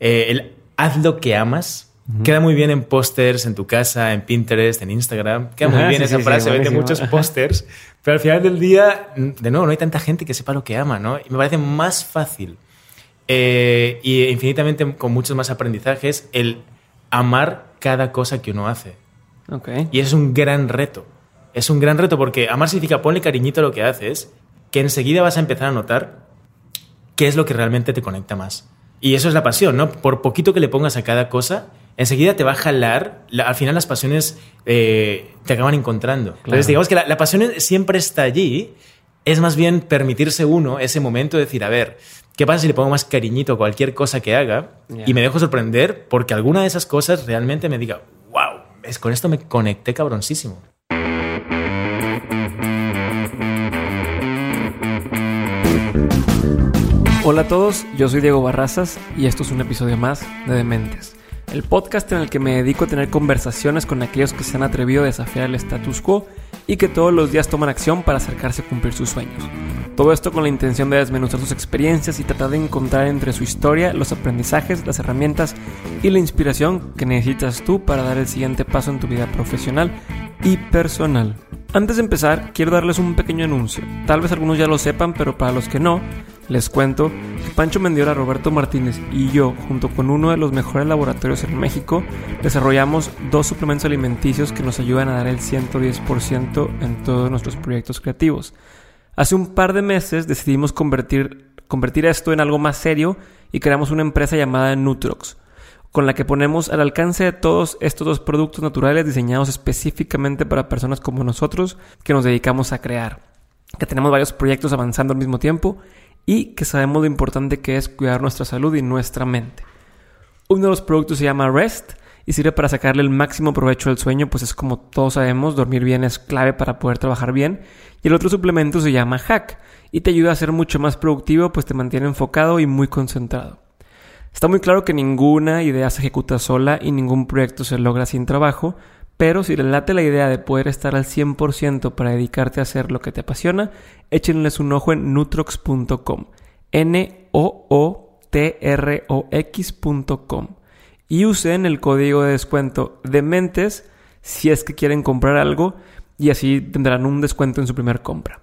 Eh, el haz lo que amas queda muy bien en pósters en tu casa, en Pinterest, en Instagram. Queda muy bien sí, esa sí, frase, sí, vende muchos pósters. Pero al final del día, de nuevo, no hay tanta gente que sepa lo que ama, ¿no? Y me parece más fácil eh, y infinitamente con muchos más aprendizajes el amar cada cosa que uno hace. Ok. Y es un gran reto. Es un gran reto porque amar significa ponle cariñito a lo que haces, que enseguida vas a empezar a notar qué es lo que realmente te conecta más. Y eso es la pasión, ¿no? Por poquito que le pongas a cada cosa, enseguida te va a jalar. La- al final las pasiones eh, te acaban encontrando. Entonces digamos que la, la pasión siempre está allí. Es más bien permitirse uno ese momento de decir, a ver, ¿qué pasa si le pongo más cariñito a cualquier cosa que haga y me dejo sorprender porque alguna de esas cosas realmente me diga, wow, es, con esto me conecté cabroncísimo. Hola a todos, yo soy Diego Barrazas y esto es un episodio más de Dementes, el podcast en el que me dedico a tener conversaciones con aquellos que se han atrevido a desafiar el status quo y que todos los días toman acción para acercarse a cumplir sus sueños. Todo esto con la intención de desmenuzar sus experiencias y tratar de encontrar entre su historia los aprendizajes, las herramientas y la inspiración que necesitas tú para dar el siguiente paso en tu vida profesional y personal. Antes de empezar, quiero darles un pequeño anuncio. Tal vez algunos ya lo sepan, pero para los que no, les cuento que Pancho Mendiola, Roberto Martínez y yo, junto con uno de los mejores laboratorios en México, desarrollamos dos suplementos alimenticios que nos ayudan a dar el 110% en todos nuestros proyectos creativos. Hace un par de meses decidimos convertir, convertir esto en algo más serio y creamos una empresa llamada Nutrox, con la que ponemos al alcance de todos estos dos productos naturales diseñados específicamente para personas como nosotros que nos dedicamos a crear, que tenemos varios proyectos avanzando al mismo tiempo y que sabemos lo importante que es cuidar nuestra salud y nuestra mente. Uno de los productos se llama Rest y sirve para sacarle el máximo provecho al sueño, pues es como todos sabemos, dormir bien es clave para poder trabajar bien. Y el otro suplemento se llama Hack y te ayuda a ser mucho más productivo, pues te mantiene enfocado y muy concentrado. Está muy claro que ninguna idea se ejecuta sola y ningún proyecto se logra sin trabajo, pero si le late la idea de poder estar al 100% para dedicarte a hacer lo que te apasiona, échenles un ojo en nutrox.com. N-O-O-T-R-O-X.com. Y usen el código de descuento de mentes si es que quieren comprar algo y así tendrán un descuento en su primera compra.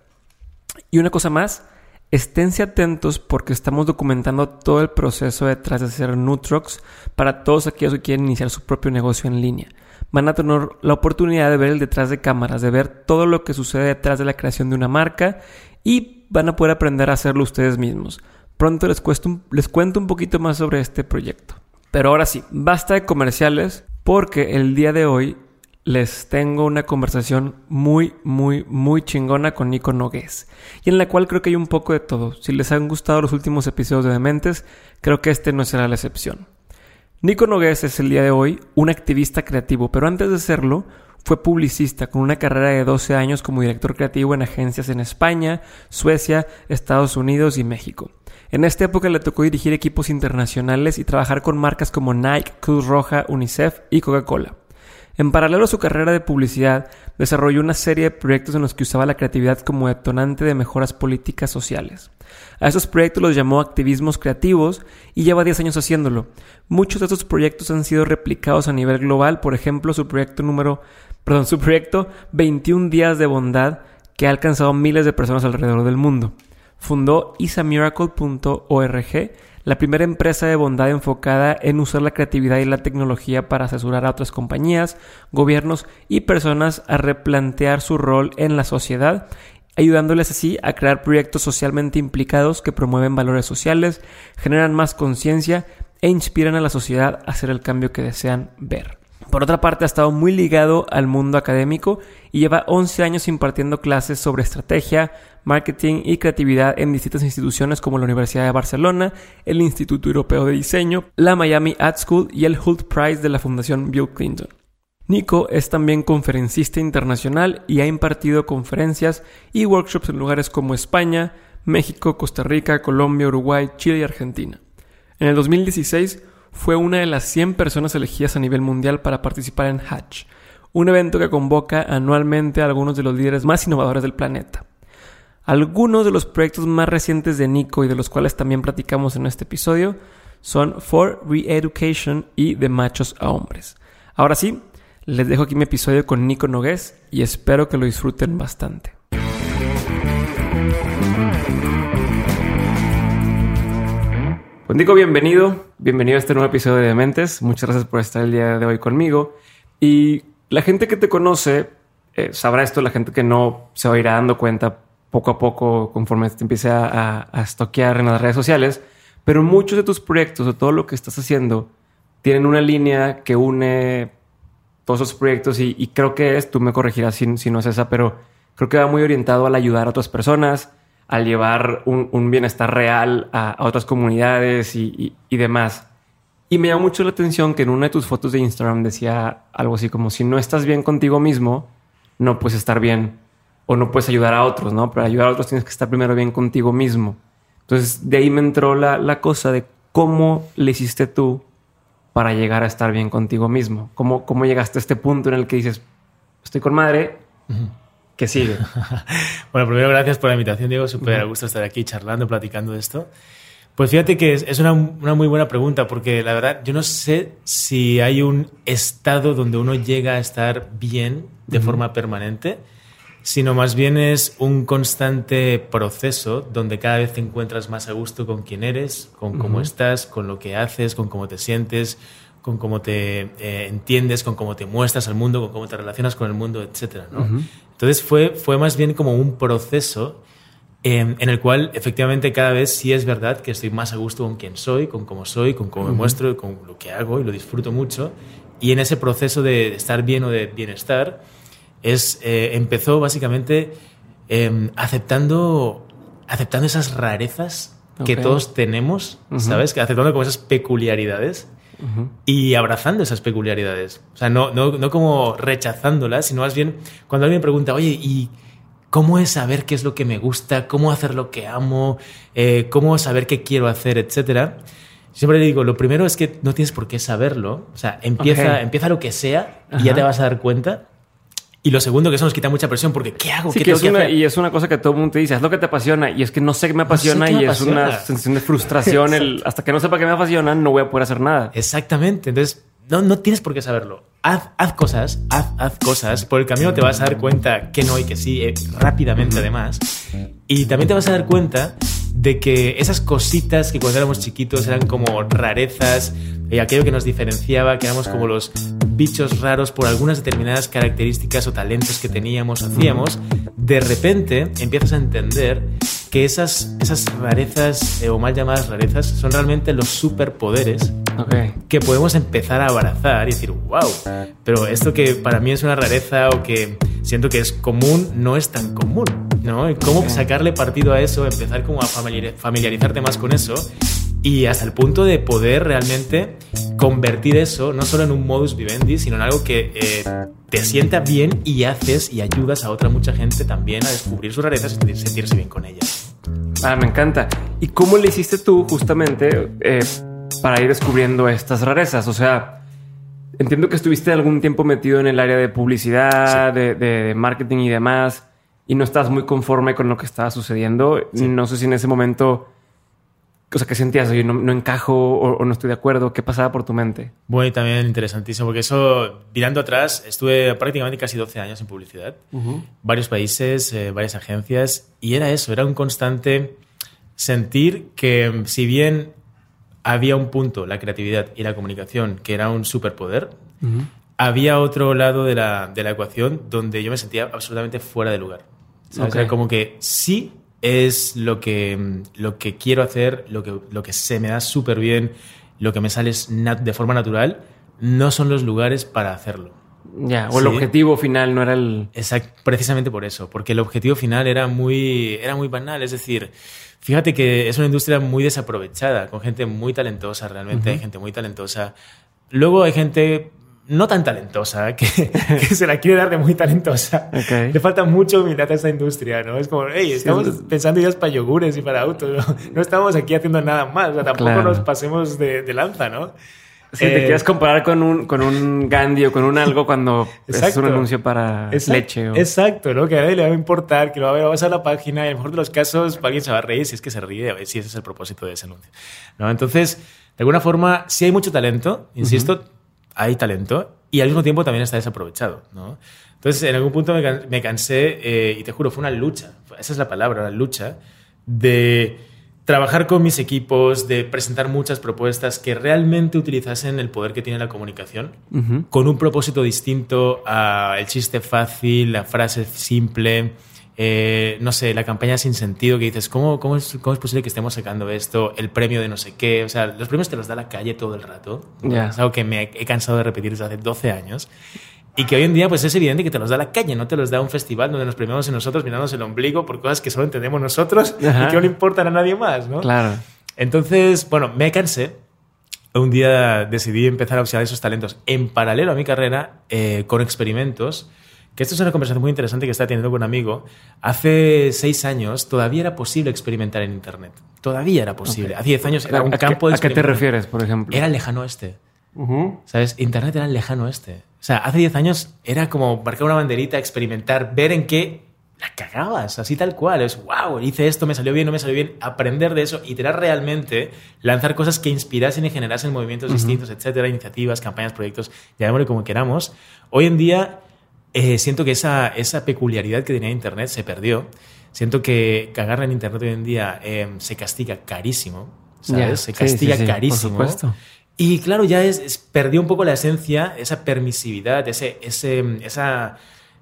Y una cosa más, esténse atentos porque estamos documentando todo el proceso detrás de hacer Nutrox para todos aquellos que quieren iniciar su propio negocio en línea. Van a tener la oportunidad de ver el detrás de cámaras, de ver todo lo que sucede detrás de la creación de una marca y van a poder aprender a hacerlo ustedes mismos. Pronto les, un- les cuento un poquito más sobre este proyecto. Pero ahora sí, basta de comerciales porque el día de hoy les tengo una conversación muy, muy, muy chingona con Nico Nogués. Y en la cual creo que hay un poco de todo. Si les han gustado los últimos episodios de Dementes, creo que este no será la excepción. Nico Nogués es el día de hoy un activista creativo, pero antes de serlo, fue publicista con una carrera de 12 años como director creativo en agencias en España, Suecia, Estados Unidos y México. En esta época le tocó dirigir equipos internacionales y trabajar con marcas como Nike, Cruz Roja, UNICEF y Coca-Cola. En paralelo a su carrera de publicidad, desarrolló una serie de proyectos en los que usaba la creatividad como detonante de mejoras políticas sociales. A esos proyectos los llamó activismos creativos y lleva 10 años haciéndolo. Muchos de estos proyectos han sido replicados a nivel global, por ejemplo, su proyecto número, perdón, su proyecto 21 días de bondad que ha alcanzado miles de personas alrededor del mundo. Fundó isamiracle.org, la primera empresa de bondad enfocada en usar la creatividad y la tecnología para asesorar a otras compañías, gobiernos y personas a replantear su rol en la sociedad, ayudándoles así a crear proyectos socialmente implicados que promueven valores sociales, generan más conciencia e inspiran a la sociedad a hacer el cambio que desean ver. Por otra parte, ha estado muy ligado al mundo académico y lleva 11 años impartiendo clases sobre estrategia, marketing y creatividad en distintas instituciones como la Universidad de Barcelona, el Instituto Europeo de Diseño, la Miami Art School y el Hult Prize de la Fundación Bill Clinton. Nico es también conferencista internacional y ha impartido conferencias y workshops en lugares como España, México, Costa Rica, Colombia, Uruguay, Chile y Argentina. En el 2016 fue una de las 100 personas elegidas a nivel mundial para participar en Hatch, un evento que convoca anualmente a algunos de los líderes más innovadores del planeta. Algunos de los proyectos más recientes de Nico y de los cuales también platicamos en este episodio son For Re-Education y De Machos a Hombres. Ahora sí, les dejo aquí mi episodio con Nico Nogués y espero que lo disfruten bastante. Pues Nico, bienvenido. Bienvenido a este nuevo episodio de Dementes. Muchas gracias por estar el día de hoy conmigo. Y la gente que te conoce eh, sabrá esto, la gente que no se va a ir dando cuenta poco a poco conforme te empiece a, a, a en las redes sociales. Pero muchos de tus proyectos o todo lo que estás haciendo tienen una línea que une todos esos proyectos y, creo que es, tú me corregirás si, no es esa, pero creo que va muy orientado al ayudar a otras personas, al llevar un, bienestar real a, otras comunidades y, y, demás. Y me llama mucho la atención que en una de tus fotos de Instagram decía algo así como si no estás bien contigo mismo, no puedes estar bien o no puedes ayudar a otros, ¿no? Para ayudar a otros tienes que estar primero bien contigo mismo. Entonces de ahí me entró la, la cosa de cómo le hiciste tú para llegar a estar bien contigo mismo? ¿Cómo, cómo llegaste a este punto en el que dices, estoy con madre, ¿qué sigue? bueno, primero gracias por la invitación, Diego. Súper a gusto estar aquí charlando, platicando de esto. Pues fíjate que es, una, una, muy buena pregunta, porque la verdad yo no sé si hay un estado donde uno llega a estar bien de forma permanente sino más bien es un constante proceso donde cada vez te encuentras más a gusto con quién eres, con cómo estás, con lo que haces, con cómo te sientes, con cómo te eh, entiendes, con cómo te muestras al mundo, con cómo te relacionas con el mundo, etc. Entonces fue, fue más bien como un proceso em, en el cual efectivamente cada vez sí es verdad que estoy más a gusto con quién soy, con cómo soy, con cómo me muestro, con lo que hago y lo disfruto mucho. Y en ese proceso de estar bien o de bienestar, es, eh, empezó básicamente em, aceptando, aceptando esas rarezas que todos tenemos, ¿sabes? Que aceptando como esas peculiaridades y abrazando esas peculiaridades. O sea, no, no, no como rechazándolas, sino más bien cuando alguien pregunta, oye, ¿y cómo es saber qué es lo que me gusta? ¿Cómo hacer lo que amo? Eh, ¿Cómo saber qué quiero hacer? Etcétera. Siempre le digo, lo primero es que no tienes por qué saberlo. O sea, empieza, empieza lo que sea y ya te vas a dar cuenta. Y lo segundo, que eso nos quita mucha presión, porque ¿qué hago? ¿Qué Y es una cosa que todo el mundo te dice, es lo que te apasiona. Y es que no sé qué me apasiona y es una sensación de frustración. el, hasta que no sepa qué me apasiona, no voy a poder hacer nada. Exactamente. Entonces, no, no tienes por qué saberlo. Haz, haz cosas, haz, haz, cosas. Por el camino te vas a dar cuenta que no y que sí, eh, rápidamente además. Y también te vas a dar cuenta de que esas cositas que cuando éramos chiquitos eran como rarezas, y aquello que nos diferenciaba, que éramos como los bichos raros por algunas determinadas características o talentos que teníamos, hacíamos, de repente empiezas a entender que esas, esas rarezas eh, o mal llamadas rarezas son realmente los superpoderes que podemos empezar a abrazar y decir, wow, pero esto que para mí es una rareza o que siento que es común no es tan común, ¿no? cómo sacarle partido a eso, empezar como a familiarizarte más con eso y hasta el punto de poder realmente convertir eso no solo en un modus vivendi, sino en algo que eh, te sienta bien y haces y ayudas a otra mucha gente también a descubrir sus rarezas y sentirse bien con ellas. Ah, me encanta. ¿Y cómo le hiciste tú justamente eh, para ir descubriendo estas rarezas? O sea, entiendo que estuviste algún tiempo metido en el área de publicidad, de, marketing y demás, y no estás muy conforme con lo que estaba sucediendo. No sé si en ese momento o sea, ¿qué sentías? Oye, no, encajo o, no estoy de acuerdo. ¿Qué pasaba por tu mente? Bueno, y también interesantísimo, porque eso, mirando atrás, estuve prácticamente casi 12 años en publicidad, varios países, eh, varias agencias, y era eso, era un constante sentir que si bien había un punto, la creatividad y la comunicación, que era un superpoder, había otro lado de la, de la, ecuación donde yo me sentía absolutamente fuera de lugar. O sea, como que sí es lo que, lo que quiero hacer, lo que, lo que se me da súper bien, lo que me sale de forma natural, no son los lugares para hacerlo. Ya, o el objetivo final no era el... Exacto, precisamente por eso, porque el objetivo final era muy, era muy banal, es decir, fíjate que es una industria muy desaprovechada, con gente muy talentosa, realmente hay gente muy talentosa. Luego hay gente no tan talentosa, que, se la quiere dar de muy talentosa. Le falta mucho humildad a esa industria, ¿no? Es como, hey, estamos pensando ideas para yogures y para autos, ¿no? estamos aquí haciendo nada más, o sea, tampoco nos pasemos de, de lanza, ¿no? Si te eh, quieres comparar con un, con un Gandhi o con un algo cuando es un anuncio para leche. Exacto, ¿no? Que a nadie le va a importar, que lo va a ver, va a pasar la página y en el mejor de los casos alguien se va a reír si es que se ríe, a ver si ese es el propósito de ese anuncio. ¿no? Entonces, de alguna forma, si hay mucho talento, insisto, hay talento y al mismo tiempo también está desaprovechado, ¿no? Entonces, en algún punto me, cansé eh, y te juro, fue una lucha, esa es la palabra, una lucha de trabajar con mis equipos, de presentar muchas propuestas que realmente utilizasen el poder que tiene la comunicación, con un propósito distinto al chiste fácil, la frase simple, eh, no sé, la campaña sin sentido que dices, ¿cómo, cómo, es, ¿cómo es posible que estemos sacando esto? El premio de no sé qué. O sea, los premios te los da la calle todo el rato. Es algo que me he cansado de repetir desde hace 12 años. Y que hoy en día pues es evidente que te los da la calle, no te los da un festival donde nos premiamos en nosotros mirándonos el ombligo por cosas que solo entendemos nosotros y que no le importan a nadie más, ¿no? Claro. Entonces, bueno, me cansé. Un día decidí empezar a observar esos talentos en paralelo a mi carrera eh, con experimentos que esto es una conversación muy interesante que estaba teniendo con un amigo. Hace seis años todavía era posible experimentar en Internet. Todavía era posible. Hace diez años era un campo de ¿A qué te refieres, por ejemplo? Era el lejano oeste. ¿Sabes? Internet era el lejano oeste. O sea, hace diez años era como marcar una banderita, experimentar, ver en qué la cagabas, así tal cual. Es, wow, hice esto, me salió bien, no me salió bien. Aprender de eso, iterar realmente, lanzar cosas que inspirasen y generasen movimientos distintos, etcétera, iniciativas, campañas, proyectos, llamémosle como queramos. Hoy en día eh, siento que esa, esa peculiaridad que tenía Internet se perdió. Siento que cagarla en Internet hoy en día em, se castiga carísimo, ¿sabes? se castiga carísimo. Por supuesto. Y claro, ya es, perdió un poco la esencia, esa permisividad, ese, ese, esa...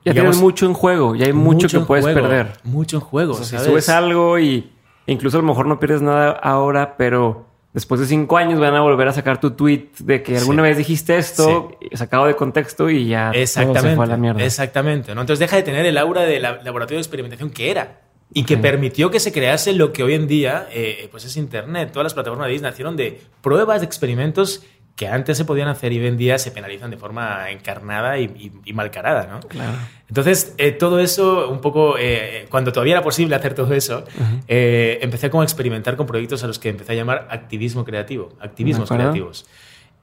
Ya tienes mucho en juego, ya hay mucho, que puedes perder. Mucho en juego, Si subes algo y incluso a lo mejor no pierdes nada ahora, pero después de cinco años van a volver a sacar tu tweet de que alguna vez dijiste esto, sacado de contexto y ya Exactamente. Todo se fue a la mierda. Exactamente. ¿no? Entonces deja de tener el aura de laboratorio de experimentación que era y que permitió que se crease lo que hoy en día eh, pues es Internet. Todas las plataformas de nacieron de pruebas de experimentos que antes se podían hacer y hoy en día se penalizan de forma encarnada y, malcarada, ¿no? Claro. Entonces, eh, todo eso, un poco, eh, cuando todavía era posible hacer todo eso, eh, empecé como a experimentar con proyectos a los que empecé a llamar activismo creativo, activismos creativos.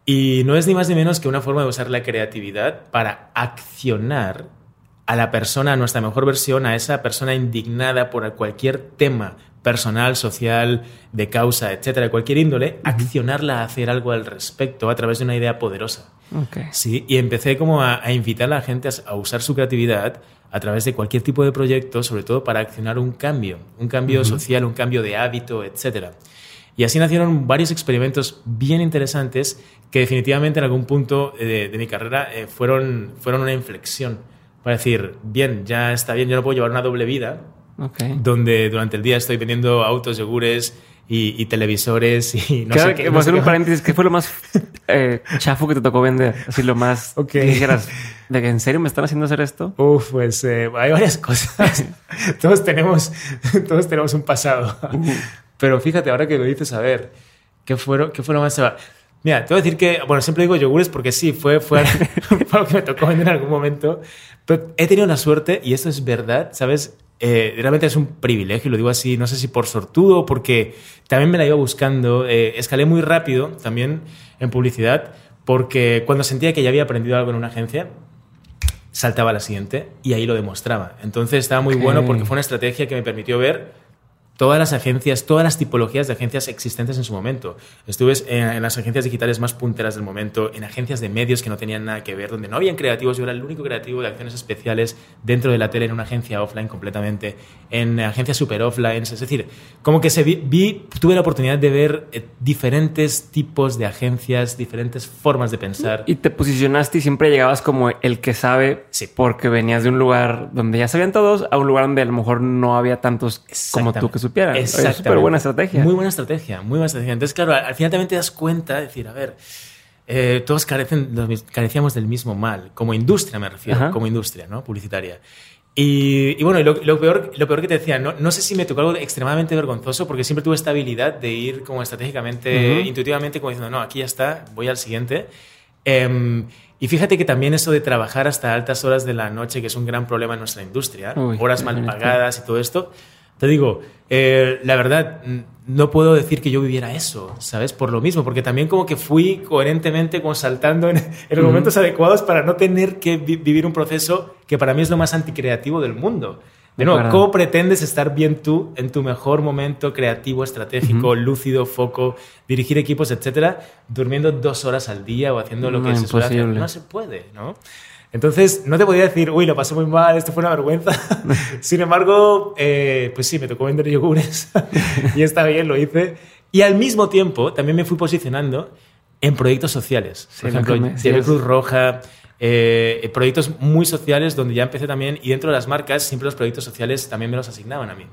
Y no es ni más ni menos que una forma de usar la creatividad para accionar a la persona, a nuestra mejor versión, a esa persona indignada por cualquier tema personal, social, de causa, etcétera, de cualquier índole, accionarla a hacer algo al respecto a través de una idea poderosa. Sí, y empecé como a, invitar a la gente a, usar su creatividad a través de cualquier tipo de proyecto, sobre todo para accionar un cambio, un cambio social, un cambio de hábito, etcétera. Y así nacieron varios experimentos bien interesantes que definitivamente en algún punto de, mi carrera eh, fueron, fueron una inflexión para decir, bien, ya está bien, yo no puedo llevar una doble vida, donde durante el día estoy vendiendo autos, yogures y, televisores y no sé qué. Voy a hacer un paréntesis. ¿Qué fue lo más eh, chafo que te tocó vender? Así lo más que dijeras, ¿de que en serio me están haciendo hacer esto? Uf, pues eh, hay varias cosas. todos, tenemos, todos tenemos un pasado. Pero fíjate, ahora que lo dices, a ver, ¿qué fue, qué fue lo más... Mira, te voy a decir que, bueno, siempre digo yogures porque sí, fue, fue, fue algo que me tocó vender en algún momento. Pero he tenido la suerte, y esto es verdad, ¿sabes? Eh, realmente es un privilegio, lo digo así, no sé si por sortudo o porque también me la iba buscando. Eh, escalé muy rápido también en publicidad porque cuando sentía que ya había aprendido algo en una agencia, saltaba a la siguiente y ahí lo demostraba. Entonces estaba muy bueno porque fue una estrategia que me permitió ver todas las agencias, todas las tipologías de agencias existentes en su momento. Estuve en, las agencias digitales más punteras del momento, en agencias de medios que no tenían nada que ver, donde no habían creativos, yo era el único creativo de acciones especiales dentro de la tele en una agencia offline completamente, en agencias super offline, es decir, como que se vi, tuve la oportunidad de ver eh, diferentes tipos de agencias, diferentes formas de pensar. Y te posicionaste y siempre llegabas como el que sabe, sí. porque venías de un lugar donde ya sabían todos a un lugar donde a lo mejor no había tantos como tú que es súper buena estrategia. Muy buena estrategia, muy buena estrategia. Entonces, claro, al final también te das cuenta de decir, a ver, eh, todos carecen, carecíamos del mismo mal, como industria me refiero, Ajá. como industria, ¿no? Publicitaria. Y, y bueno, y lo, lo peor, lo peor que te decía, no, no sé si me tocó algo extremadamente vergonzoso porque siempre tuve esta habilidad de ir como estratégicamente, Ujú. intuitivamente, como diciendo, no, aquí ya está, voy al siguiente. Em, y fíjate que también eso de trabajar hasta altas horas de la noche, que es un gran problema en nuestra industria, Uy, horas mal pagadas y todo esto, te digo, eh, la verdad, no puedo decir que yo viviera eso, ¿sabes? Por lo mismo, porque también como que fui coherentemente como saltando en, en los Ujú. momentos adecuados para no tener que vi- vivir un proceso que para mí es lo más anticreativo del mundo. De nuevo. ¿cómo pretendes estar bien tú en tu mejor momento creativo, estratégico, lúcido, foco, dirigir equipos, etcétera, durmiendo dos horas al día o haciendo lo que No, se suele hacer? No se puede, ¿no? Entonces, no te podía decir, uy, lo pasé muy mal, esto fue una vergüenza. Sin embargo, eh, pues sí, me tocó vender yogures y está bien, lo hice. Y al mismo tiempo, también me fui posicionando en proyectos sociales. Sí, Por lo ejemplo, llevé. Cruz Roja, eh, proyectos muy sociales donde ya empecé también, y dentro de las marcas, siempre los proyectos sociales también me los asignaban a mí.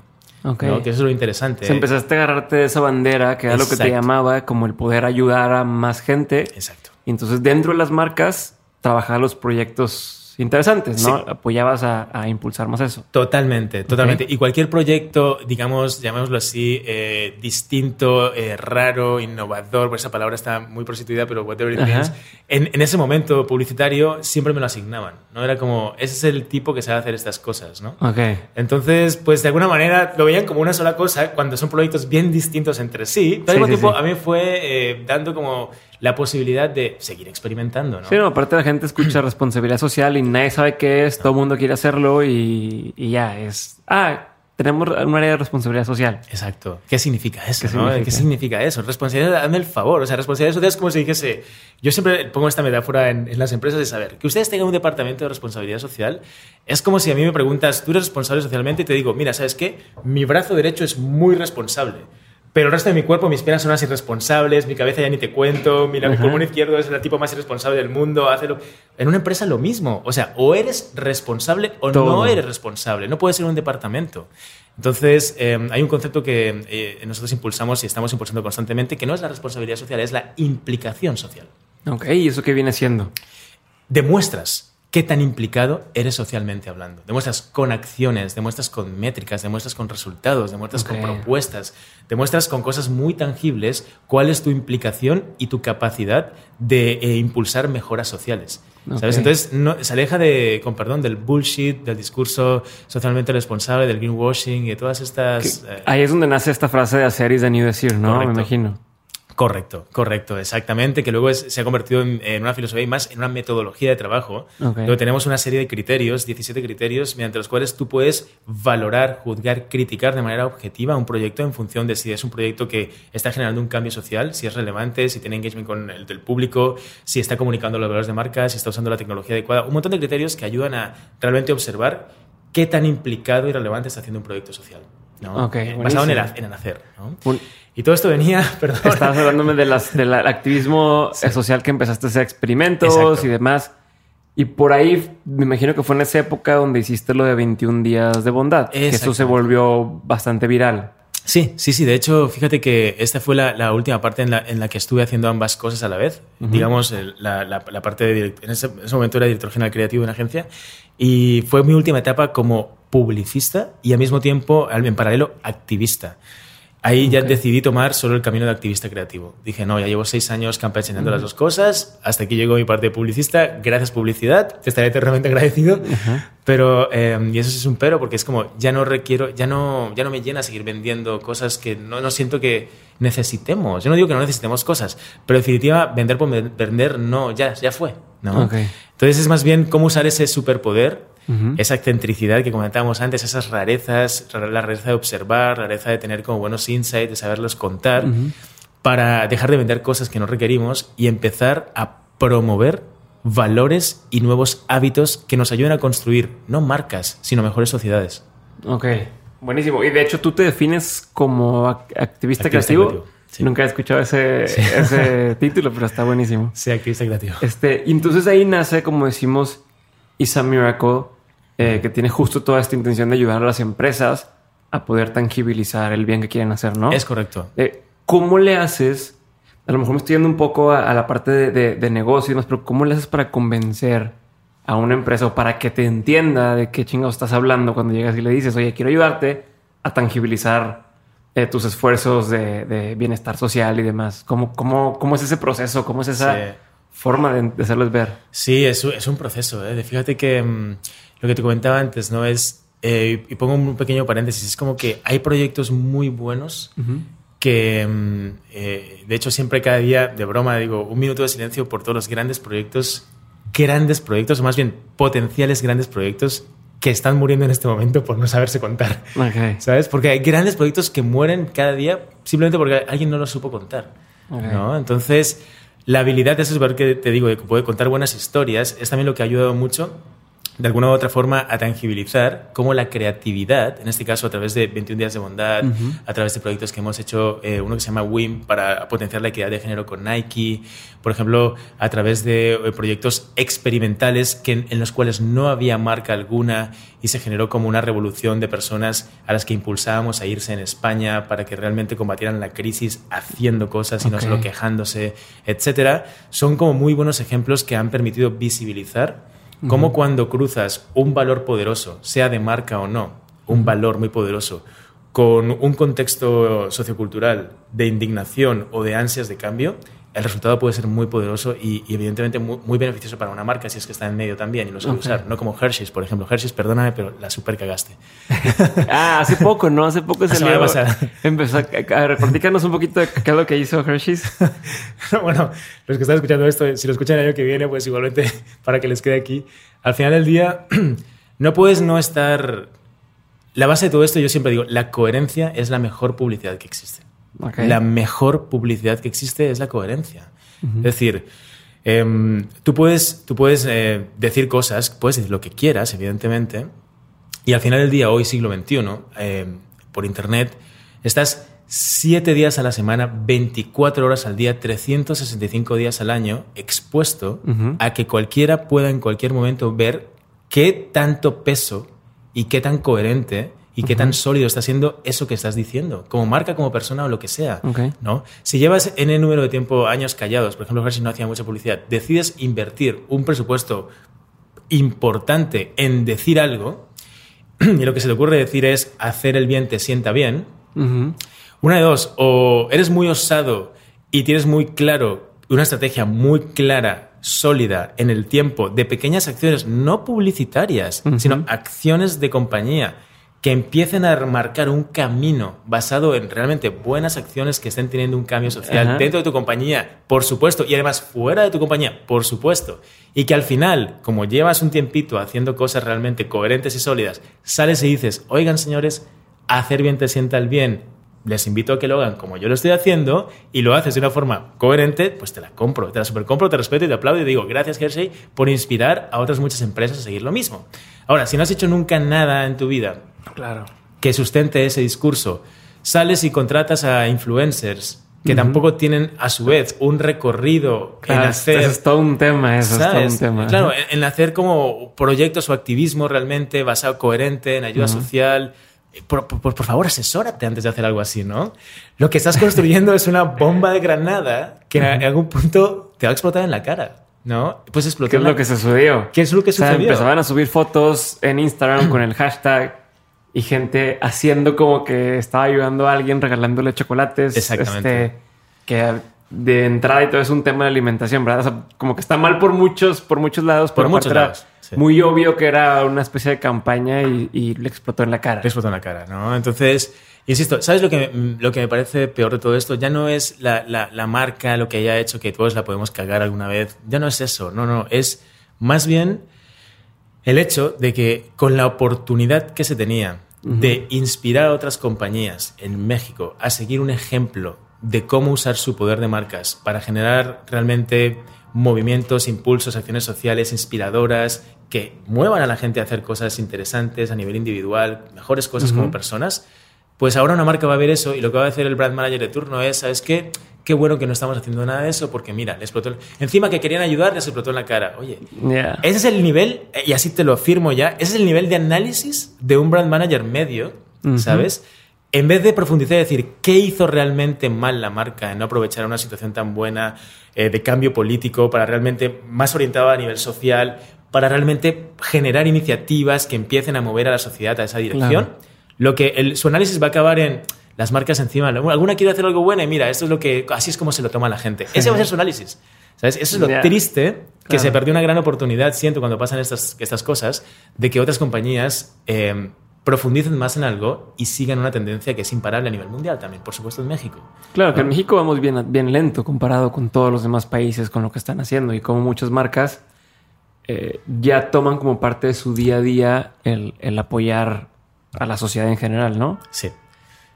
Ok. ¿no? Que eso es lo interesante. O sea, empezaste a agarrarte de esa bandera, que era lo que te llamaba, como el poder ayudar a más gente. Exacto. Y entonces dentro de las marcas, trabajar los proyectos interesantes, ¿no? Sí. Apoyabas a, a impulsar más eso. Totalmente, totalmente. Y cualquier proyecto, digamos, llamémoslo así, eh, distinto, eh, raro, innovador, pues esa palabra está muy prostituida, pero whatever it means, en, en ese momento publicitario siempre me lo asignaban, ¿no? Era como, ese es el tipo que sabe hacer estas cosas, ¿no? Ok. Entonces, pues de alguna manera lo veían como una sola cosa cuando son proyectos bien distintos entre sí. Pero al Sí, mismo sí, tiempo a mí fue eh, dando como la posibilidad de seguir experimentando, ¿no? Sí, no, aparte la gente escucha responsabilidad social y nadie sabe qué es, todo el mundo quiere hacerlo y, y ya es. Ah, tenemos un área de responsabilidad social. Exacto. ¿Qué significa eso? ¿Qué no? significa? ¿Qué significa eso? Responsabilidad, hazme el favor. O sea, responsabilidad social es como si dijese. Yo siempre pongo esta metáfora en, en las empresas de saber que ustedes tengan un departamento de responsabilidad social. Es como si a mí me preguntas, tú eres responsable socialmente y te digo, mira, ¿sabes qué? Mi brazo derecho es muy responsable. Pero el resto de mi cuerpo, mis piernas son las irresponsables, mi cabeza ya ni te cuento, mi, mi pulmón izquierdo es el tipo más irresponsable del mundo. Hácelo. En una empresa lo mismo. O sea, o eres responsable o Todo. no eres responsable. No puede ser un departamento. Entonces, eh, hay un concepto que eh, nosotros impulsamos y estamos impulsando constantemente, que no es la responsabilidad social, es la implicación social. Ok, ¿y eso qué viene siendo? Demuestras qué tan implicado eres socialmente hablando. Demuestras con acciones, demuestras con métricas, demuestras con resultados, demuestras con propuestas, demuestras con cosas muy tangibles cuál es tu implicación y tu capacidad de eh, impulsar mejoras sociales. ¿Sabes? Entonces no, se aleja de, con perdón, del bullshit, del discurso socialmente responsable, del greenwashing y de todas estas... eh, Ahí es donde nace esta frase de hacer y de ni decir, ¿no? Correcto. Me imagino. Correcto, correcto, exactamente, que luego es- se ha convertido en, en una filosofía y más en una metodología de trabajo. Luego tenemos una serie de criterios, 17 criterios, mediante los cuales tú puedes valorar, juzgar, criticar de manera objetiva un proyecto en función de si es un proyecto que está generando un cambio social, si es relevante, si tiene engagement con el del público, si está comunicando los valores de marca, si está usando la tecnología adecuada. Un montón de criterios que ayudan a realmente observar qué tan implicado y relevante está haciendo un proyecto social. ¿No? Ok, Eh, basado en el, en el hacer. ¿no? Un- Y todo esto venía, perdón. Estabas hablándome de las, del activismo eh, social que empezaste a hacer experimentos Exacto. y demás. Y por ahí me imagino que fue en esa época donde hiciste lo de 21 días de bondad. Que eso se volvió bastante viral. Sí, sí, sí. De hecho, fíjate que esta fue la, la última parte en la, en la que estuve haciendo ambas cosas a la vez. Digamos, el- la, la- la parte de en, ese, en ese momento era director general creativo de una agencia y fue mi última etapa como publicista y al mismo tiempo, en paralelo, activista. Ahí ya decidí tomar solo el camino de activista creativo. Dije, no, ya llevo seis años campechando las dos cosas, hasta aquí llegó mi parte de publicista, gracias publicidad, te estaré eternamente agradecido, pero, eh, y eso es un pero, porque es como, ya no requiero, ya no, ya no me llena seguir vendiendo cosas que no, no siento que necesitemos. Yo no digo que no necesitemos cosas, pero en definitiva, vender por vender, no, ya, ya fue. ¿no? Entonces es más bien cómo usar ese superpoder, Ujú. esa excentricidad que comentábamos antes, esas rarezas, la rareza de observar, la rareza de tener como buenos insights, de saberlos contar, para dejar de vender cosas que no requerimos y empezar a promover valores y nuevos hábitos que nos ayuden a construir no marcas, sino mejores sociedades. Ok. Buenísimo. Y de hecho, tú te defines como ac- activista, Activista creativo. creativo, sí. Nunca he escuchado ese, ese título, pero está buenísimo. Sea activista creativo. Este, y entonces ahí nace, como decimos, Is a Miracle, eh, que tiene justo toda esta intención de ayudar a las empresas a poder tangibilizar el bien que quieren hacer, ¿no? Es correcto. Eh, ¿Cómo le haces? a lo mejor me estoy yendo un poco a, la parte de, de, negocio y demás, pero ¿cómo le haces para convencer a una empresa o para que te entienda de qué chingados estás hablando cuando llegas y le dices, oye, quiero ayudarte a tangibilizar eh, tus esfuerzos de, bienestar social y demás? ¿Cómo, cómo, cómo es ese proceso? ¿Cómo es esa forma de, hacerles ver? Sí, es, es un proceso. ¿eh? Fíjate que mm, lo que te comentaba antes, ¿no? Es, eh, y pongo un pequeño paréntesis, es como que hay proyectos muy buenos que, mm, eh, de hecho, siempre cada día, de broma, digo, un minuto de silencio por todos los grandes proyectos, grandes proyectos, o más bien potenciales grandes proyectos que están muriendo en este momento por no saberse contar. ¿Sabes? Porque hay grandes proyectos que mueren cada día simplemente porque alguien no lo supo contar. ¿no? Entonces, la habilidad de eso es ver que te digo, de que puede contar buenas historias, es también lo que ha ayudado mucho de alguna u otra forma a tangibilizar cómo la creatividad, en este caso a través de 21 días de bondad, a través de proyectos que hemos hecho, eh, uno que se llama WIM para potenciar la equidad de género con Nike, por ejemplo, a través de eh, proyectos experimentales que, en, los cuales no había marca alguna y se generó como una revolución de personas a las que impulsábamos a irse en España para que realmente combatieran la crisis haciendo cosas y no solo quejándose, etcétera, son como muy buenos ejemplos que han permitido visibilizar como cuando cruzas un valor poderoso, sea de marca o no, un valor muy poderoso, con un contexto sociocultural de indignación o de ansias de cambio, el resultado puede ser muy poderoso y, evidentemente muy, beneficioso para una marca si es que está en medio también y lo sabe usar. No como Hershey's, por ejemplo. Hershey's, perdóname, pero la super cagaste. ah, hace poco, ¿no? Hace poco salió. Empezó a, a, ver, un poquito de qué es lo que hizo Hershey's. bueno, los que están escuchando esto, si lo escuchan el año que viene, pues igualmente para que les quede aquí. Al final del día, no puedes no estar... La base de todo esto, yo siempre digo, la coherencia es la mejor publicidad que existe. La mejor publicidad que existe es la coherencia. Es decir, em, tú puedes, tú puedes eh, decir cosas, puedes decir lo que quieras, evidentemente, y al final del día, hoy siglo XXI, em, por Internet, estás siete días a la semana, 24 horas al día, 365 días al año, expuesto a que cualquiera pueda en cualquier momento ver qué tanto peso y qué tan coherente y qué tan sólido está siendo eso que estás diciendo, como marca, como persona o lo que sea. ¿no? Si llevas en el número de tiempo años callados, por ejemplo, Hershey no hacía mucha publicidad, decides invertir un presupuesto importante en decir algo, y lo que se te ocurre decir es hacer el bien te sienta bien, una de dos, o eres muy osado y tienes muy claro, una estrategia muy clara sólida en el tiempo de pequeñas acciones no publicitarias, sino acciones de compañía que empiecen a marcar un camino basado en realmente buenas acciones que estén teniendo un cambio social dentro de tu compañía, por supuesto, y además fuera de tu compañía, por supuesto. Y que al final, como llevas un tiempito haciendo cosas realmente coherentes y sólidas, sales y dices, oigan señores, hacer bien te sienta el bien, les invito a que lo hagan como yo lo estoy haciendo y lo haces de una forma coherente, pues te la compro, te la supercompro, te respeto y te aplaudo y digo, gracias Jersey por inspirar a otras muchas empresas a seguir lo mismo. Ahora, si no has hecho nunca nada en tu vida claro. que sustente ese discurso, sales y contratas a influencers que tampoco tienen a su vez un recorrido en hacer... Eso es todo un tema, eso es todo un tema. Claro, en, hacer como proyectos o activismo realmente basado coherente en ayuda social por, por, favor, asesórate antes de hacer algo así, ¿no? Lo que estás construyendo es una bomba de granada que en algún punto te va a explotar en la cara, ¿no? Pues explotó. ¿Qué es lo que se sucedió? ¿Qué es lo que sucedió? empezaban a subir fotos en Instagram con el hashtag y gente haciendo como que estaba ayudando a alguien regalándole chocolates. Exactamente. Este, que de entrada y todo es un tema de alimentación, ¿verdad? O sea, como que está mal por muchos, por muchos lados. Por muchos lados. Muy obvio que era una especie de campaña y, le explotó en la cara. Le explotó en la cara, ¿no? Entonces, insisto, ¿sabes lo que, lo que me parece peor de todo esto? Ya no es la, la, marca, lo que haya hecho, que todos la podemos cagar alguna vez. Ya no es eso, no, no. Es más bien el hecho de que con la oportunidad que se tenía de inspirar a otras compañías en México a seguir un ejemplo de cómo usar su poder de marcas para generar realmente movimientos, impulsos, acciones sociales inspiradoras que muevan a la gente a hacer cosas interesantes a nivel individual, mejores cosas como personas, pues ahora una marca va a ver eso y lo que va a hacer el brand manager de turno es, ¿sabes qué? Qué bueno que no estamos haciendo nada de eso porque mira, le explotó. Encima que querían ayudar, les explotó en la cara. Oye, ese es el nivel, y así te lo afirmo ya, ese es el nivel de análisis de un brand manager medio, ¿sabes? En vez de profundizar y decir qué hizo realmente mal la marca en no aprovechar una situación tan buena eh, de cambio político para realmente más orientado a nivel social, para realmente generar iniciativas que empiecen a mover a la sociedad a esa dirección, lo que el, su análisis va a acabar en las marcas encima. Alguna quiere hacer algo bueno y mira, esto es lo que así es como se lo toma la gente. Ese va a ser su análisis. ¿Sabes? Eso es lo triste que se perdió una gran oportunidad, siento, cuando pasan estas, estas cosas, de que otras compañías eh, profundicen más en algo y sigan una tendencia que es imparable a nivel mundial también, por supuesto en México. Claro, que en México vamos bien, bien lento comparado con todos los demás países con lo que están haciendo y como muchas marcas eh, ya toman como parte de su día a día el, el apoyar a la sociedad en general, ¿no? Sí.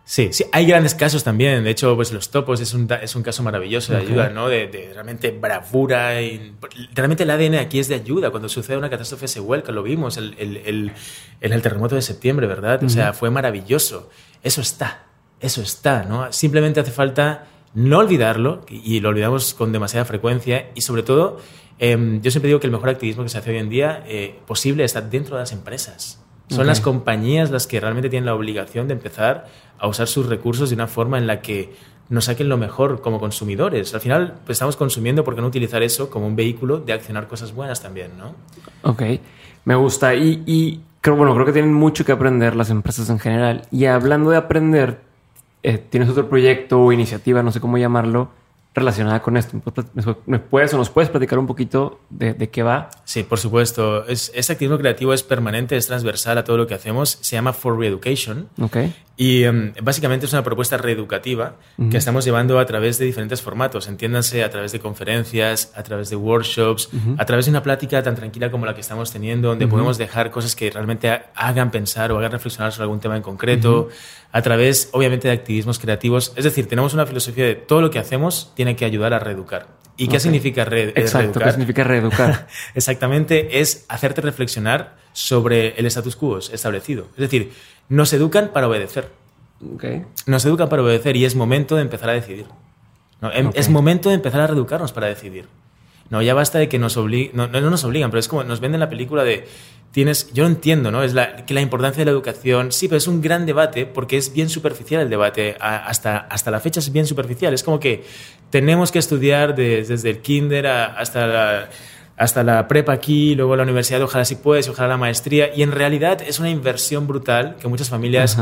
Sí, sí, hay grandes casos también. De hecho, pues los topos es un, es un caso maravilloso de ayuda, ¿no? De, realmente bravura. Y, realmente el ADN aquí es de ayuda. Cuando sucede una catástrofe se vuelca, lo vimos el, el, en el terremoto de septiembre, ¿verdad? O sea, fue maravilloso. Eso está, eso está, ¿no? Simplemente hace falta no olvidarlo, y lo olvidamos con demasiada frecuencia, y sobre todo, em, yo siempre digo que el mejor activismo que se hace hoy en día eh, posible está dentro de las empresas. Son las compañías las que realmente tienen la obligación de empezar a usar sus recursos de una forma en la que nos saquen lo mejor como consumidores. Al final pues, estamos consumiendo, ¿por qué no utilizar eso como un vehículo de accionar cosas buenas también, no? Ok, me gusta. Y, y creo, bueno, creo que tienen mucho que aprender las empresas en general. Y hablando de aprender, eh, tienes otro proyecto o iniciativa, no sé cómo llamarlo, relacionada con esto. ¿Me puedes o nos puedes platicar un poquito de, qué va? Sí, por supuesto. Es, este activismo creativo es permanente, es transversal a todo lo que hacemos. Se llama For Reeducation. Okay. Y em, básicamente es una propuesta reeducativa que estamos llevando a través de diferentes formatos. Entiéndanse a través de conferencias, a través de workshops, a través de una plática tan tranquila como la que estamos teniendo, donde podemos dejar cosas que realmente hagan pensar o hagan reflexionar sobre algún tema en concreto, a través, obviamente, de activismos creativos. Es decir, tenemos una filosofía de todo lo que hacemos tiene que ayudar a reeducar. ¿Y qué significa reeducar? Exacto, ¿qué significa reeducar? Exactamente, es hacerte reflexionar sobre el status quo establecido. Es decir, nos educan para obedecer. Nos educan para obedecer y es momento de empezar a decidir. Em, es momento de empezar a reeducarnos para decidir. No, ya basta de que nos obliguen, no, no, nos obligan, pero es como nos venden la película de tienes, yo lo entiendo, ¿no? Es la, que la importancia de la educación, sí, pero es un gran debate porque es bien superficial el debate, hasta, hasta la fecha es bien superficial, es como que tenemos que estudiar desde el kinder hasta la hasta la prepa aquí, luego la universidad, ojalá si puedes, ojalá la maestría. Y en realidad es una inversión brutal que muchas familias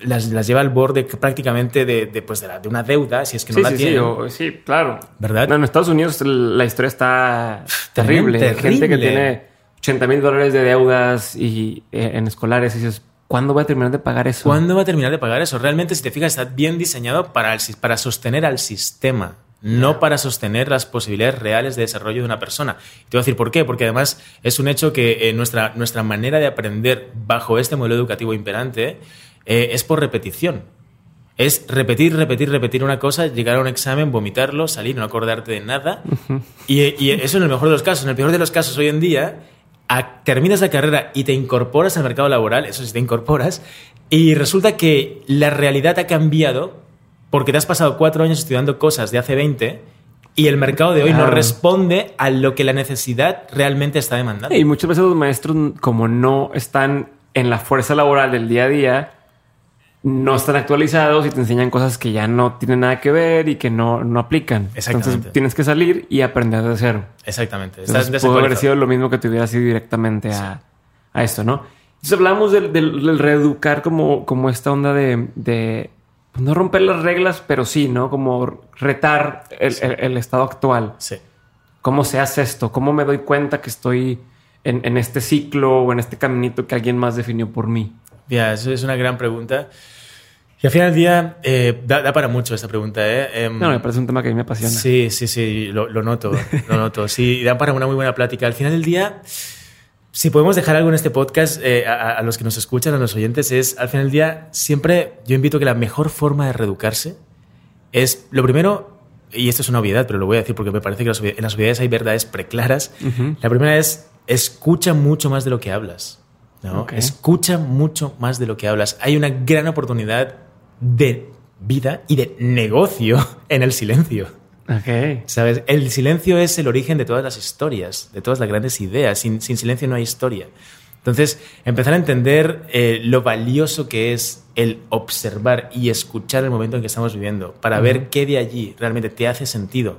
las, las, lleva al borde prácticamente de, de, pues de, la, de, una deuda, si es que no la sí, tienen. Sí, sí, claro. ¿Verdad? en Estados Unidos la historia está terrible. terrible. Gente que tiene 80 mil dólares de deudas y, eh, en escolares y dices, ¿Cuándo va a terminar de pagar eso? ¿Cuándo va a terminar de pagar eso? Realmente, si te fijas, está bien diseñado para, el, para sostener al sistema no para sostener las posibilidades reales de desarrollo de una persona. te voy a decir por qué, porque además es un hecho que eh, nuestra, nuestra manera de aprender bajo este modelo educativo imperante eh, es por repetición. Es repetir, repetir, repetir una cosa, llegar a un examen, vomitarlo, salir, no acordarte de nada. y, eso en el mejor de los casos. En el peor de los casos hoy en día, terminas la carrera y te incorporas al mercado laboral, eso sí te incorporas, y resulta que la realidad ha cambiado porque te has pasado cuatro años estudiando cosas de hace 20 y el mercado de hoy no responde a lo que la necesidad realmente está demandando. Y muchas veces los maestros, como no están en la fuerza laboral del día a día, no están actualizados y te enseñan cosas que ya no tienen nada que ver y que no, no aplican. Entonces tienes que salir y aprender de cero. Exactamente. Entonces, pudo haber sido lo mismo que te hubiera sido directamente a, esto, ¿no? Entonces hablamos del, reeducar como, como esta onda de pues no romper las reglas, pero sí, ¿no? Como retar el, estado actual. Sí. ¿Cómo se hace esto? ¿Cómo me doy cuenta que estoy en, este ciclo o en este caminito que alguien más definió por mí? Ya, eso es una gran pregunta. Y al final del día, eh, da, para mucho esta pregunta, ¿eh? Em, no, me parece un tema que a mí me apasiona. Sí, sí, sí, lo, lo noto, lo noto. Sí, da para una muy buena plática. Al final del día, si podemos dejar algo en este podcast eh, a, los que nos escuchan, a los oyentes, es al final del día, siempre yo invito que la mejor forma de reeducarse es, lo primero, y esto es una obviedad, pero lo voy a decir porque me parece que en las obviedades hay verdades preclaras. La primera es, escucha mucho más de lo que hablas. ¿No? Escucha mucho más de lo que hablas. Hay una gran oportunidad de vida y de negocio en el silencio. ¿Sabes? El silencio es el origen de todas las historias, de todas las grandes ideas. Sin, silencio no hay historia. Entonces, empezar a entender eh, lo valioso que es el observar y escuchar el momento en que estamos viviendo para ver qué de allí realmente te hace sentido.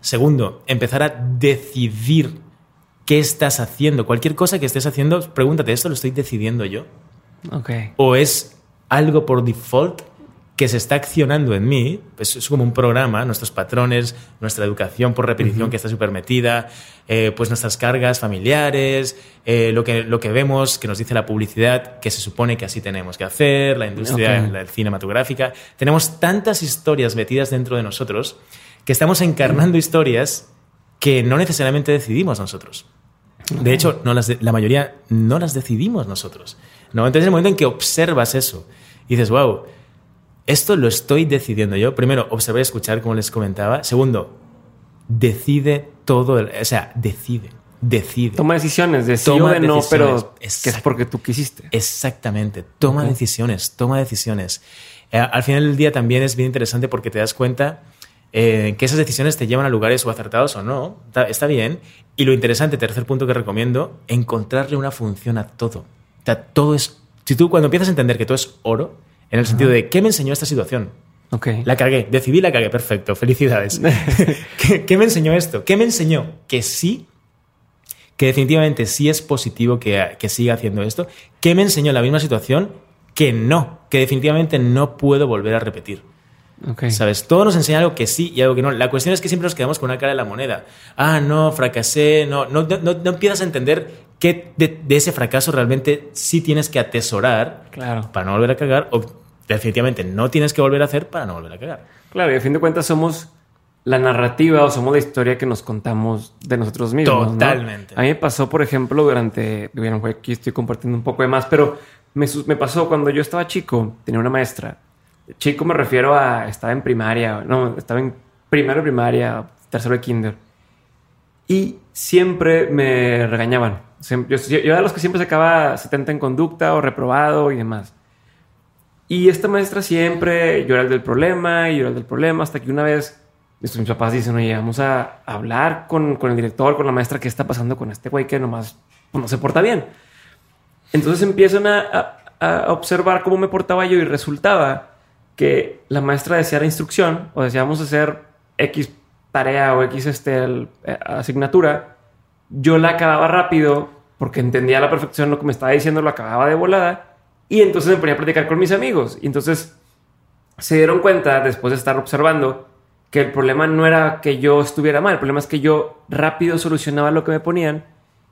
Segundo, empezar a decidir qué estás haciendo. Cualquier cosa que estés haciendo, pregúntate, ¿esto lo estoy decidiendo yo? Okay. ¿O es algo por default que se está accionando en mí, pues es como un programa, nuestros patrones, nuestra educación por repetición que está súper metida, eh, pues nuestras cargas familiares, eh, lo, que, lo que vemos que nos dice la publicidad, que se supone que así tenemos que hacer, la industria cinematográfica. Tenemos tantas historias metidas dentro de nosotros que estamos encarnando historias que no necesariamente decidimos nosotros. De hecho, no las la mayoría no las decidimos nosotros. ¿no? Entonces, el momento en que observas eso y dices, wow, esto lo estoy decidiendo yo. Primero, observar y escuchar, como les comentaba. Segundo, decide todo, o sea, decide, decide. Toma decisiones, de sí o de no, pero que es porque tú quisiste. Exactamente, toma decisiones, toma decisiones. Eh, al final del día también es bien interesante porque te das cuenta eh, que esas decisiones te llevan a lugares o acertados o no. Está, bien. Y lo interesante, tercer punto que recomiendo, encontrarle una función a todo. O sea, todo es... Si tú cuando empiezas a entender que todo es oro, en el sentido de, ¿qué me enseñó esta situación? Okay. La cagué, decidí la cagué, perfecto, felicidades. ¿Qué, me enseñó esto? ¿Qué me enseñó? Que sí, que definitivamente sí es positivo que, que siga haciendo esto. ¿Qué me enseñó la misma situación? Que no, que definitivamente no puedo volver a repetir. Okay. ¿Sabes? Todo nos enseña algo que sí y algo que no. La cuestión es que siempre nos quedamos con una cara de la moneda. Ah, no, fracasé, no, no, no, no empiezas a entender qué de, de, ese fracaso realmente sí tienes que atesorar claro. para no volver a cagar o definitivamente no tienes que volver a hacer para no volver a cagar. Claro, y a fin de cuentas somos la narrativa o somos la historia que nos contamos de nosotros mismos. Totalmente. A mí me pasó, por ejemplo, durante, bueno, aquí estoy compartiendo un poco de más, pero me, me pasó cuando yo estaba chico, tenía una maestra. Chico me refiero a, estaba en primaria, no, estaba en primero primaria, tercero de kinder. Y siempre me regañaban. Yo, era de los que siempre sacaba 70 en conducta o reprobado y demás. Y esta maestra siempre, yo era el del problema y yo era el del problema, hasta que una vez mis papás dicen, oye, vamos a hablar con, con el director, con la maestra, qué está pasando con este güey que nomás pues, no se porta bien. Entonces empiezan a, a, observar cómo me portaba yo y resultaba que la maestra decía la instrucción o decíamos hacer X tarea o X este, eh, asignatura, yo la acababa rápido porque entendía a la perfección lo que me estaba diciendo, lo acababa de volada y entonces me ponía a platicar con mis amigos. Y entonces se dieron cuenta, después de estar observando, que el problema no era que yo estuviera mal, el problema es que yo rápido solucionaba lo que me ponían.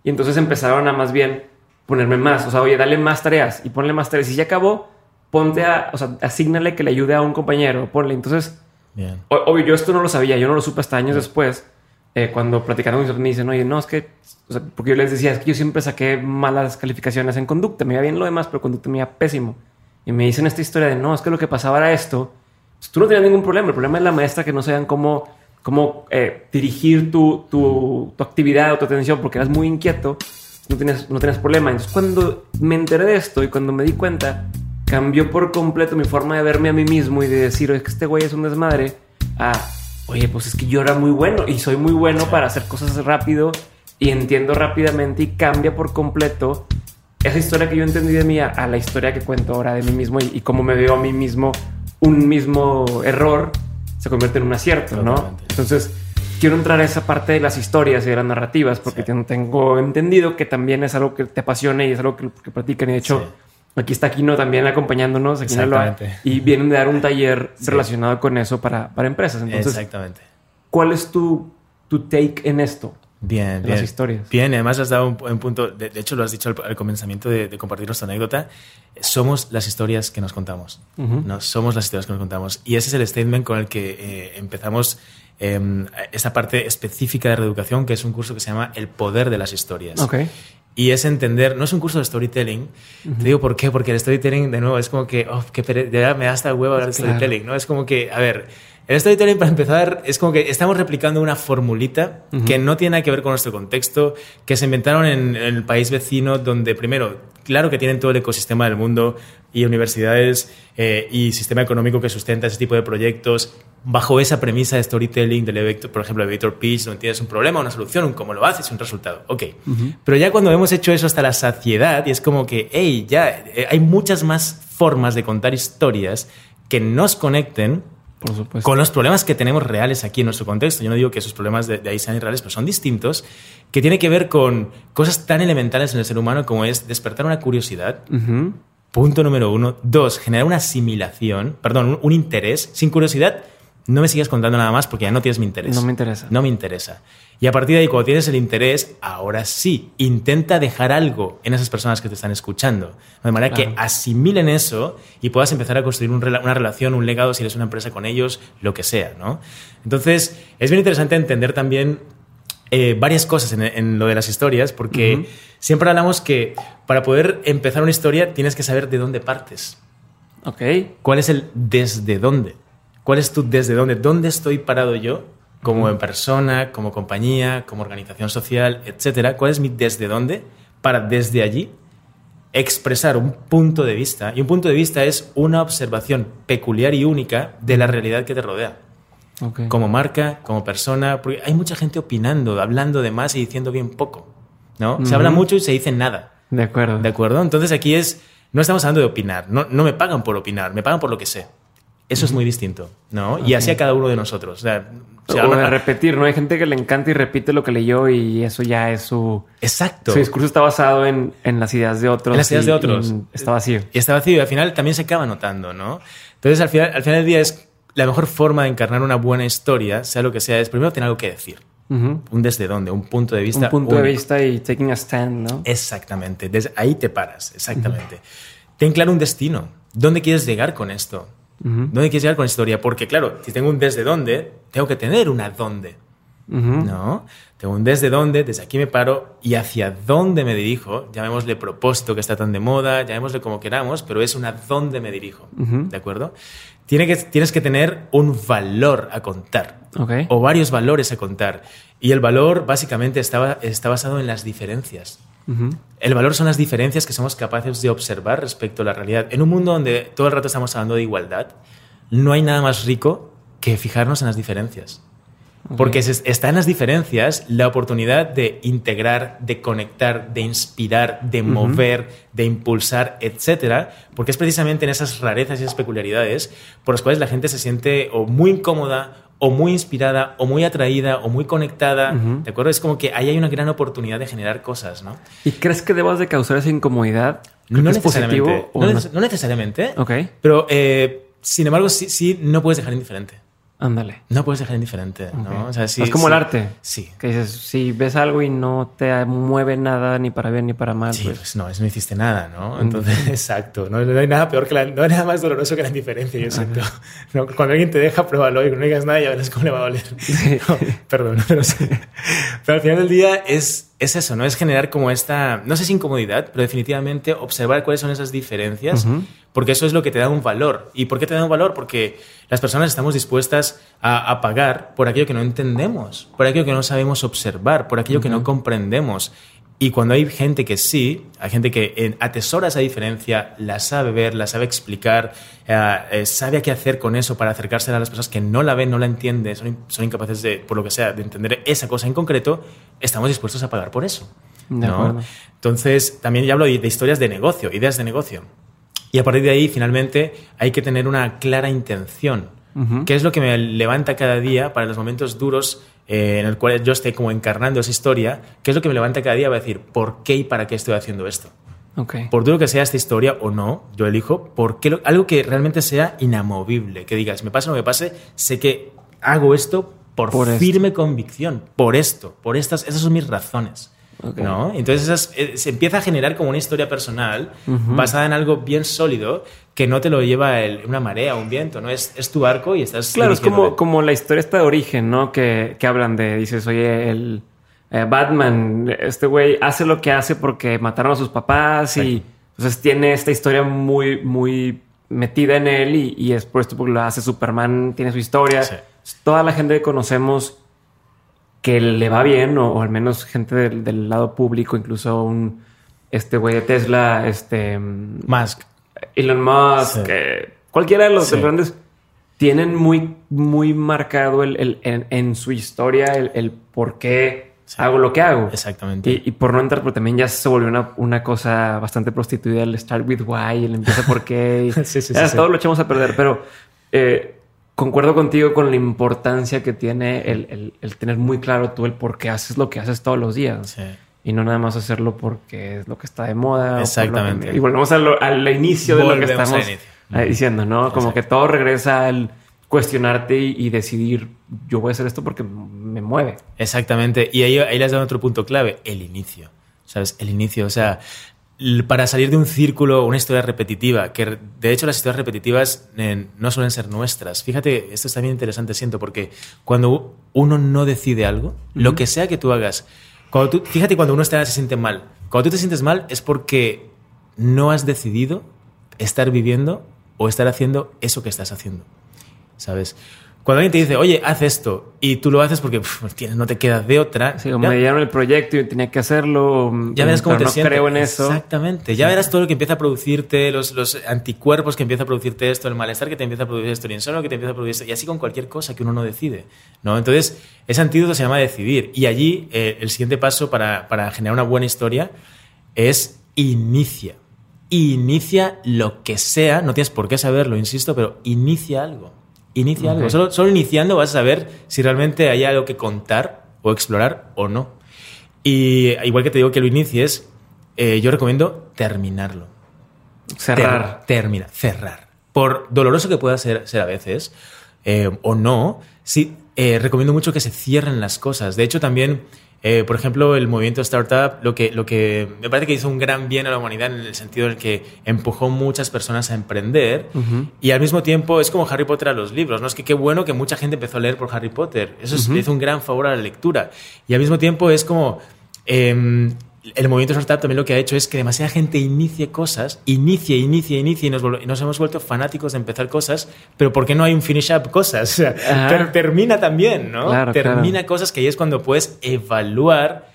Y entonces empezaron a más bien ponerme más. O sea, oye, dale más tareas y ponle más tareas. Y ya acabó, ponte a, o sea, asignale que le ayude a un compañero, ponle. Entonces, obvio, yo esto no lo sabía, yo no lo supe hasta años después. Eh, cuando platicaron me dicen, oye, no, es que, o sea, porque yo les decía, es que yo siempre saqué malas calificaciones en conducta, me iba bien lo demás, pero conducta me iba pésimo. Y me dicen esta historia de, no, es que lo que pasaba era esto. Pues, tú no tenías ningún problema, el problema es la maestra que no sabían cómo, cómo eh, dirigir tu, tu, tu, actividad o tu atención porque eras muy inquieto, no tenías, no tenías problema. Entonces, cuando me enteré de esto y cuando me di cuenta, cambió por completo mi forma de verme a mí mismo y de decir, es que este güey es un desmadre, a oye, pues es que yo era muy bueno y soy muy bueno para hacer cosas rápido y entiendo rápidamente y cambia por completo esa historia que yo entendí de mí a, la historia que cuento ahora de mí mismo y, cómo me veo a mí mismo un mismo error se convierte en un acierto, ¿no? Entonces, quiero entrar a esa parte de las historias y de las narrativas porque tengo entendido que también es algo que te apasiona y es algo que, que practican. Y de hecho, Aquí está Kino también acompañándonos aquí y vienen de dar un taller relacionado con eso para, para empresas. Entonces, Exactamente. ¿Cuál es tu, tu take en esto? Bien, bien. Las historias. Bien, además has dado un, punto, de, hecho lo has dicho al, comenzamiento de, compartir nuestra anécdota, somos las historias que nos contamos, ¿no? Somos las historias que nos contamos. Y ese es el statement con el que eh, empezamos eh, esta parte específica de reeducación, que es un curso que se llama El Poder de las Historias. Okay. Y es entender, no es un curso de storytelling. Te digo por qué, porque el storytelling, de nuevo, es como que, oh, que me da hasta huevo hablar de storytelling, ¿no? Es como que, a ver, El storytelling, para empezar, es como que estamos replicando una formulita que no tiene nada que ver con nuestro contexto, que se inventaron en, en el país vecino, donde primero, claro que tienen todo el ecosistema del mundo y universidades eh, y sistema económico que sustenta ese tipo de proyectos bajo esa premisa de storytelling, del por ejemplo, el elevator pitch, donde tienes un problema, una solución, un cómo lo haces, un resultado. Ok. Pero ya cuando hemos hecho eso hasta la saciedad, y es como que, hey, ya eh, hay muchas más formas de contar historias que nos conecten por con los problemas que tenemos reales aquí en nuestro contexto. Yo no digo que esos problemas de, ahí sean irreales, pero son distintos, que tiene que ver con cosas tan elementales en el ser humano como es despertar una curiosidad. Punto número uno. Dos, generar una asimilación, perdón, un, interés. Sin curiosidad, no me sigas contando nada más porque ya no tienes mi interés. No me interesa. No me interesa. Y a partir de ahí, cuando tienes el interés, ahora sí, intenta dejar algo en esas personas que te están escuchando. De manera que asimilen eso y puedas empezar a construir una relación, un legado, si eres una empresa con ellos, lo que sea. ¿no? Entonces, es bien interesante entender también eh, varias cosas en, lo de las historias, porque siempre hablamos que para poder empezar una historia tienes que saber de dónde partes. Ok. ¿Cuál es el desde dónde? ¿Cuál es tu desde dónde? ¿Dónde estoy parado yo? Como en persona, como compañía, como organización social, etcétera. ¿Cuál es mi desde dónde? Para desde allí expresar un punto de vista. Y un punto de vista es una observación peculiar y única de la realidad que te rodea. Como marca, como persona, porque hay mucha gente opinando, hablando de más y diciendo bien poco. ¿no? Se habla mucho y se dice nada. De acuerdo. ¿De acuerdo? Entonces aquí es, no estamos hablando de opinar, no, no me pagan por opinar, me pagan por lo que sé. Eso es muy distinto, ¿no? Y así a cada uno de nosotros. O, sea, o de repetir, ¿no? Hay gente que le encanta y repite lo que leyó y eso ya es su... Exacto. Su discurso está basado en, en las ideas de otros. En las ideas de otros. está vacío. Y está vacío y al final también se acaba notando, ¿no? Entonces al final, al final del día es la mejor forma de encarnar una buena historia, sea lo que sea, es primero tener algo que decir. Un desde dónde, un punto de vista. Un punto de vista y taking a stand, ¿no? Exactamente. Desde ahí te paras, exactamente. Ten claro un destino. ¿Dónde quieres llegar con esto? ¿Dónde quieres llegar con la historia? Porque, claro, si tengo un desde dónde, tengo que tener una dónde. ¿No? Tengo un desde dónde, desde aquí me paro y hacia dónde me dirijo. Llamémosle propósito que está tan de moda, llamémosle como queramos, pero es una dónde me dirijo. ¿De acuerdo? Tiene que, tienes que tener un valor a contar. O varios valores a contar. Y el valor básicamente está, está basado en las diferencias. El valor son las diferencias que somos capaces de observar respecto a la realidad. En un mundo donde todo el rato estamos hablando de igualdad, no hay nada más rico que fijarnos en las diferencias. Porque está en las diferencias la oportunidad de integrar, de conectar, de inspirar, de mover, de impulsar, etcétera, porque es precisamente en esas rarezas y esas peculiaridades por las cuales la gente se siente o muy incómoda o muy inspirada o muy atraída o muy conectada, ¿de acuerdo? Es como que ahí hay una gran oportunidad de generar cosas, ¿no? ¿Y crees que debas de causar esa incomodidad? No necesariamente. No, necesariamente. Ok. Pero, eh, sin embargo, sí, sí, no puedes dejar indiferente. Ándale. No puedes dejar indiferente, ¿no? es como el arte. Sí. Que dices, si ves algo y no te mueve nada ni para bien ni para mal. Sí, pues, pues no, es no hiciste nada, ¿no? Entonces, exacto. No, hay nada peor que la, no hay nada más doloroso que la indiferencia, yo siento. cuando alguien te deja, pruébalo y no digas nada y ya verás cómo le va a doler. perdón, pero sí. Pero al final del día es, es eso, ¿no? Es generar como esta, no sé si incomodidad, pero definitivamente observar cuáles son esas diferencias porque eso es lo que te da un valor. ¿Y por qué te da un valor? Porque las personas estamos dispuestas a, pagar por aquello que no entendemos, por aquello que no sabemos observar, por aquello que no comprendemos. Y cuando hay gente que sí, hay gente que atesora esa diferencia, la sabe ver, la sabe explicar, eh, eh, sabe qué hacer con eso para acercarse a las personas que no la ven, no la entienden, son, son, incapaces de, por lo que sea, de entender esa cosa en concreto, estamos dispuestos a pagar por eso. ¿no? Entonces, también ya hablo de historias de negocio, ideas de negocio. Y a partir de ahí, finalmente, hay que tener una clara intención. ¿Qué es lo que me levanta cada día para los momentos duros eh, en el cual yo esté como encarnando esa historia? ¿Qué es lo que me levanta cada día? Va a decir, ¿por qué y para qué estoy haciendo esto? Por duro que sea esta historia o no, yo elijo ¿por qué algo que realmente sea inamovible. Que digas, me pase o no me pase, sé que hago esto por, firme convicción, por esto, por estas, esas son mis razones. ¿No? Entonces eh, se empieza a generar como una historia personal basada en algo bien sólido que no te lo lleva una marea o un viento, ¿no? Es, es tu arco y estás... Claro, es como, como la historia esta de origen, ¿no? Que, que hablan de, dices, oye, el eh, Batman, este güey hace lo que hace porque mataron a sus papás y entonces tiene esta historia muy, muy metida en él y, y es por esto porque lo hace Superman, tiene su historia. Sí. Toda la gente que conocemos que le va bien, o, o al menos gente del, del lado público, incluso un este güey de Tesla, este Musk. Elon Musk, Sí. eh, cualquiera de los Sí. grandes tienen muy, muy marcado el, el- en, en su historia el, el por qué Sí. hago lo que hago. Exactamente. Y, y por no entrar, pero también ya se volvió una, una cosa bastante prostituida el start with why, el empieza por qué. y Sí, sí, ya sí, sí. todo lo echamos a perder, pero eh, concuerdo contigo con la importancia que tiene el, el- el tener muy claro tú el por qué haces lo que haces todos los días. Sí. Y no nada más hacerlo porque es lo que está de moda. que- Exactamente. y volvemos a lo- al inicio de lo que al estamos eh, diciendo, ¿no? Como que todo regresa al cuestionarte y, y decidir, yo voy a hacer esto porque me mueve. Exactamente. Y ahí, ahí le has dado otro punto clave, el inicio. ¿Sabes? El inicio. O sea, para salir de un círculo, una historia repetitiva, que de hecho las historias repetitivas eh, no suelen ser nuestras. Fíjate, esto es también interesante, siento, porque cuando uno no decide algo, lo que sea que tú hagas, cuando tú, fíjate cuando uno está, se siente mal. Cuando tú te sientes mal es porque no has decidido estar viviendo o estar haciendo eso que estás haciendo. ¿Sabes? Cuando alguien te dice, oye, haz esto, y tú lo haces porque tienes- no te quedas de otra, como ya, me dieron el proyecto y tenía que hacerlo. ya verás cómo pero te no sientes. creo en eso. Exactamente. Ya verás todo lo que empieza a producirte, los, los anticuerpos que empieza a producirte esto, el malestar que te empieza a producir esto, el insomnio que te empieza a producir esto, y así con cualquier cosa que uno no decide. ¿no? Entonces, ese antídoto se llama decidir. Y allí, eh, el siguiente paso para, para generar una buena historia es inicia. Inicia lo que sea, no tienes por qué saberlo, insisto, pero inicia algo. Inicia algo. Ok. Solo, solo iniciando vas a saber si realmente hay algo que contar o explorar o no. Y igual que te digo que lo inicies, eh, yo recomiendo terminarlo. Cerrar. Ter- termina, cerrar. Por doloroso que pueda ser, ser a veces, eh, o no, sí, eh, recomiendo mucho que se cierren las cosas. De hecho, también, eh, por ejemplo, el movimiento startup, lo que, lo que me parece que hizo un gran bien a la humanidad en el sentido en el que empujó muchas personas a emprender y al mismo tiempo es como Harry Potter a los libros, ¿no? Es que qué bueno que mucha gente empezó a leer por Harry Potter. Eso es- le hizo un gran favor a la lectura. Y al mismo tiempo es como... em, el movimiento startup también lo que ha hecho es que demasiada gente inicie cosas, inicie, inicie, inicie y nos, hemos vuelto fanáticos de empezar cosas, pero ¿por qué no hay un finish up cosas? O sea, Ajá. ter- termina también, ¿no? Claro, termina cosas que ahí es cuando puedes evaluar,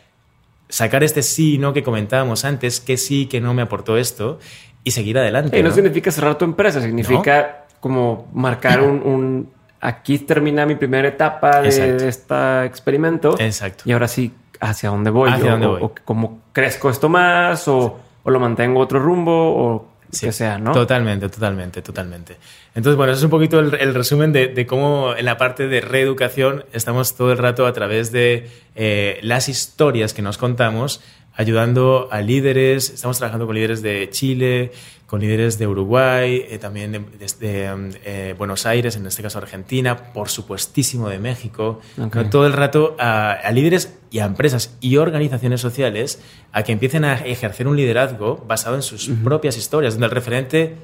sacar este sí y no que comentábamos antes, que sí, que no me aportó esto y seguir adelante. Y no, ¿no? significa cerrar tu empresa, significa como marcar un, un- Aquí termina mi primera etapa de Exacto. este experimento. Exacto. Y ahora sí, ¿hacia dónde voy? ¿Hacia o, dónde o- voy? o cómo crezco esto más, o, o lo mantengo otro rumbo, o Sí, que sea, ¿no? Totalmente, totalmente, totalmente. Entonces, bueno, eso es un poquito el, el resumen de, de cómo en la parte de reeducación estamos todo el rato a través de eh, las historias que nos contamos, ayudando a líderes, estamos trabajando con líderes de Chile, con líderes de Uruguay, eh, también de- mm, eh, Buenos Aires, en este caso Argentina, por supuestísimo de México, todo el rato a, a líderes y a empresas y organizaciones sociales a que empiecen a ejercer un liderazgo basado en sus propias historias, donde el referente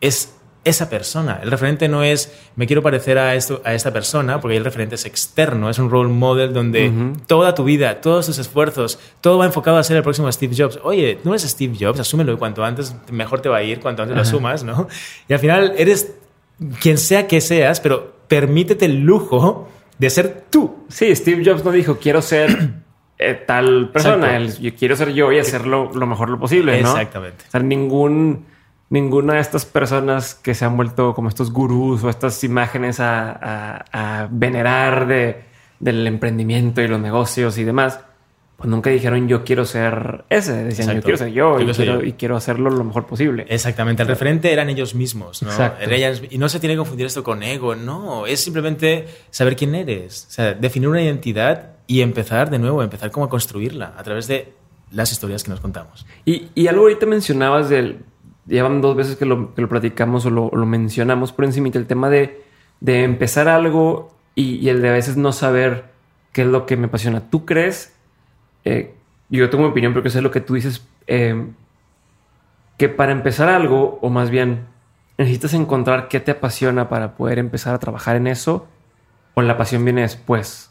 es esa persona. El referente no es me quiero parecer a, esto, a esta persona, porque el referente es externo, es un role model donde toda tu vida, todos tus esfuerzos, todo va enfocado a ser el próximo Steve Jobs. Oye, no eres Steve Jobs, asúmelo y cuanto antes mejor te va a ir, cuanto antes lo asumas, ¿no? Y al final eres quien sea que seas, pero permítete el lujo de ser tú. Sí, Steve Jobs no dijo quiero ser eh, tal persona. Él, yo quiero ser yo y hacerlo lo mejor lo posible, ¿no? Exactamente. O sea, ningún, ninguna de estas personas que se han vuelto como estos gurús o estas imágenes a, a- a venerar de, del emprendimiento y los negocios y demás, pues nunca dijeron yo quiero ser ese. Decían yo quiero ser yo, Yo y, quiero ser quiero, yo. y quiero hacerlo lo mejor posible. Exactamente, el referente eran ellos mismos, ¿no? Ellas- y no se tiene que confundir esto con ego, no, es simplemente saber quién eres, o sea, definir una identidad y empezar de nuevo, empezar como a construirla a través de las historias que nos contamos. Y, y algo ahorita mencionabas del. Llevan dos veces que lo, que lo platicamos o lo, lo mencionamos por encima, el tema de, de empezar algo y, y el de a veces no saber qué es lo que me apasiona. ¿Tú crees? eh, yo tengo mi opinión, pero que sé lo que tú dices. eh, que para empezar algo, o más bien, necesitas encontrar qué te apasiona para poder empezar a trabajar en eso, o la pasión viene después.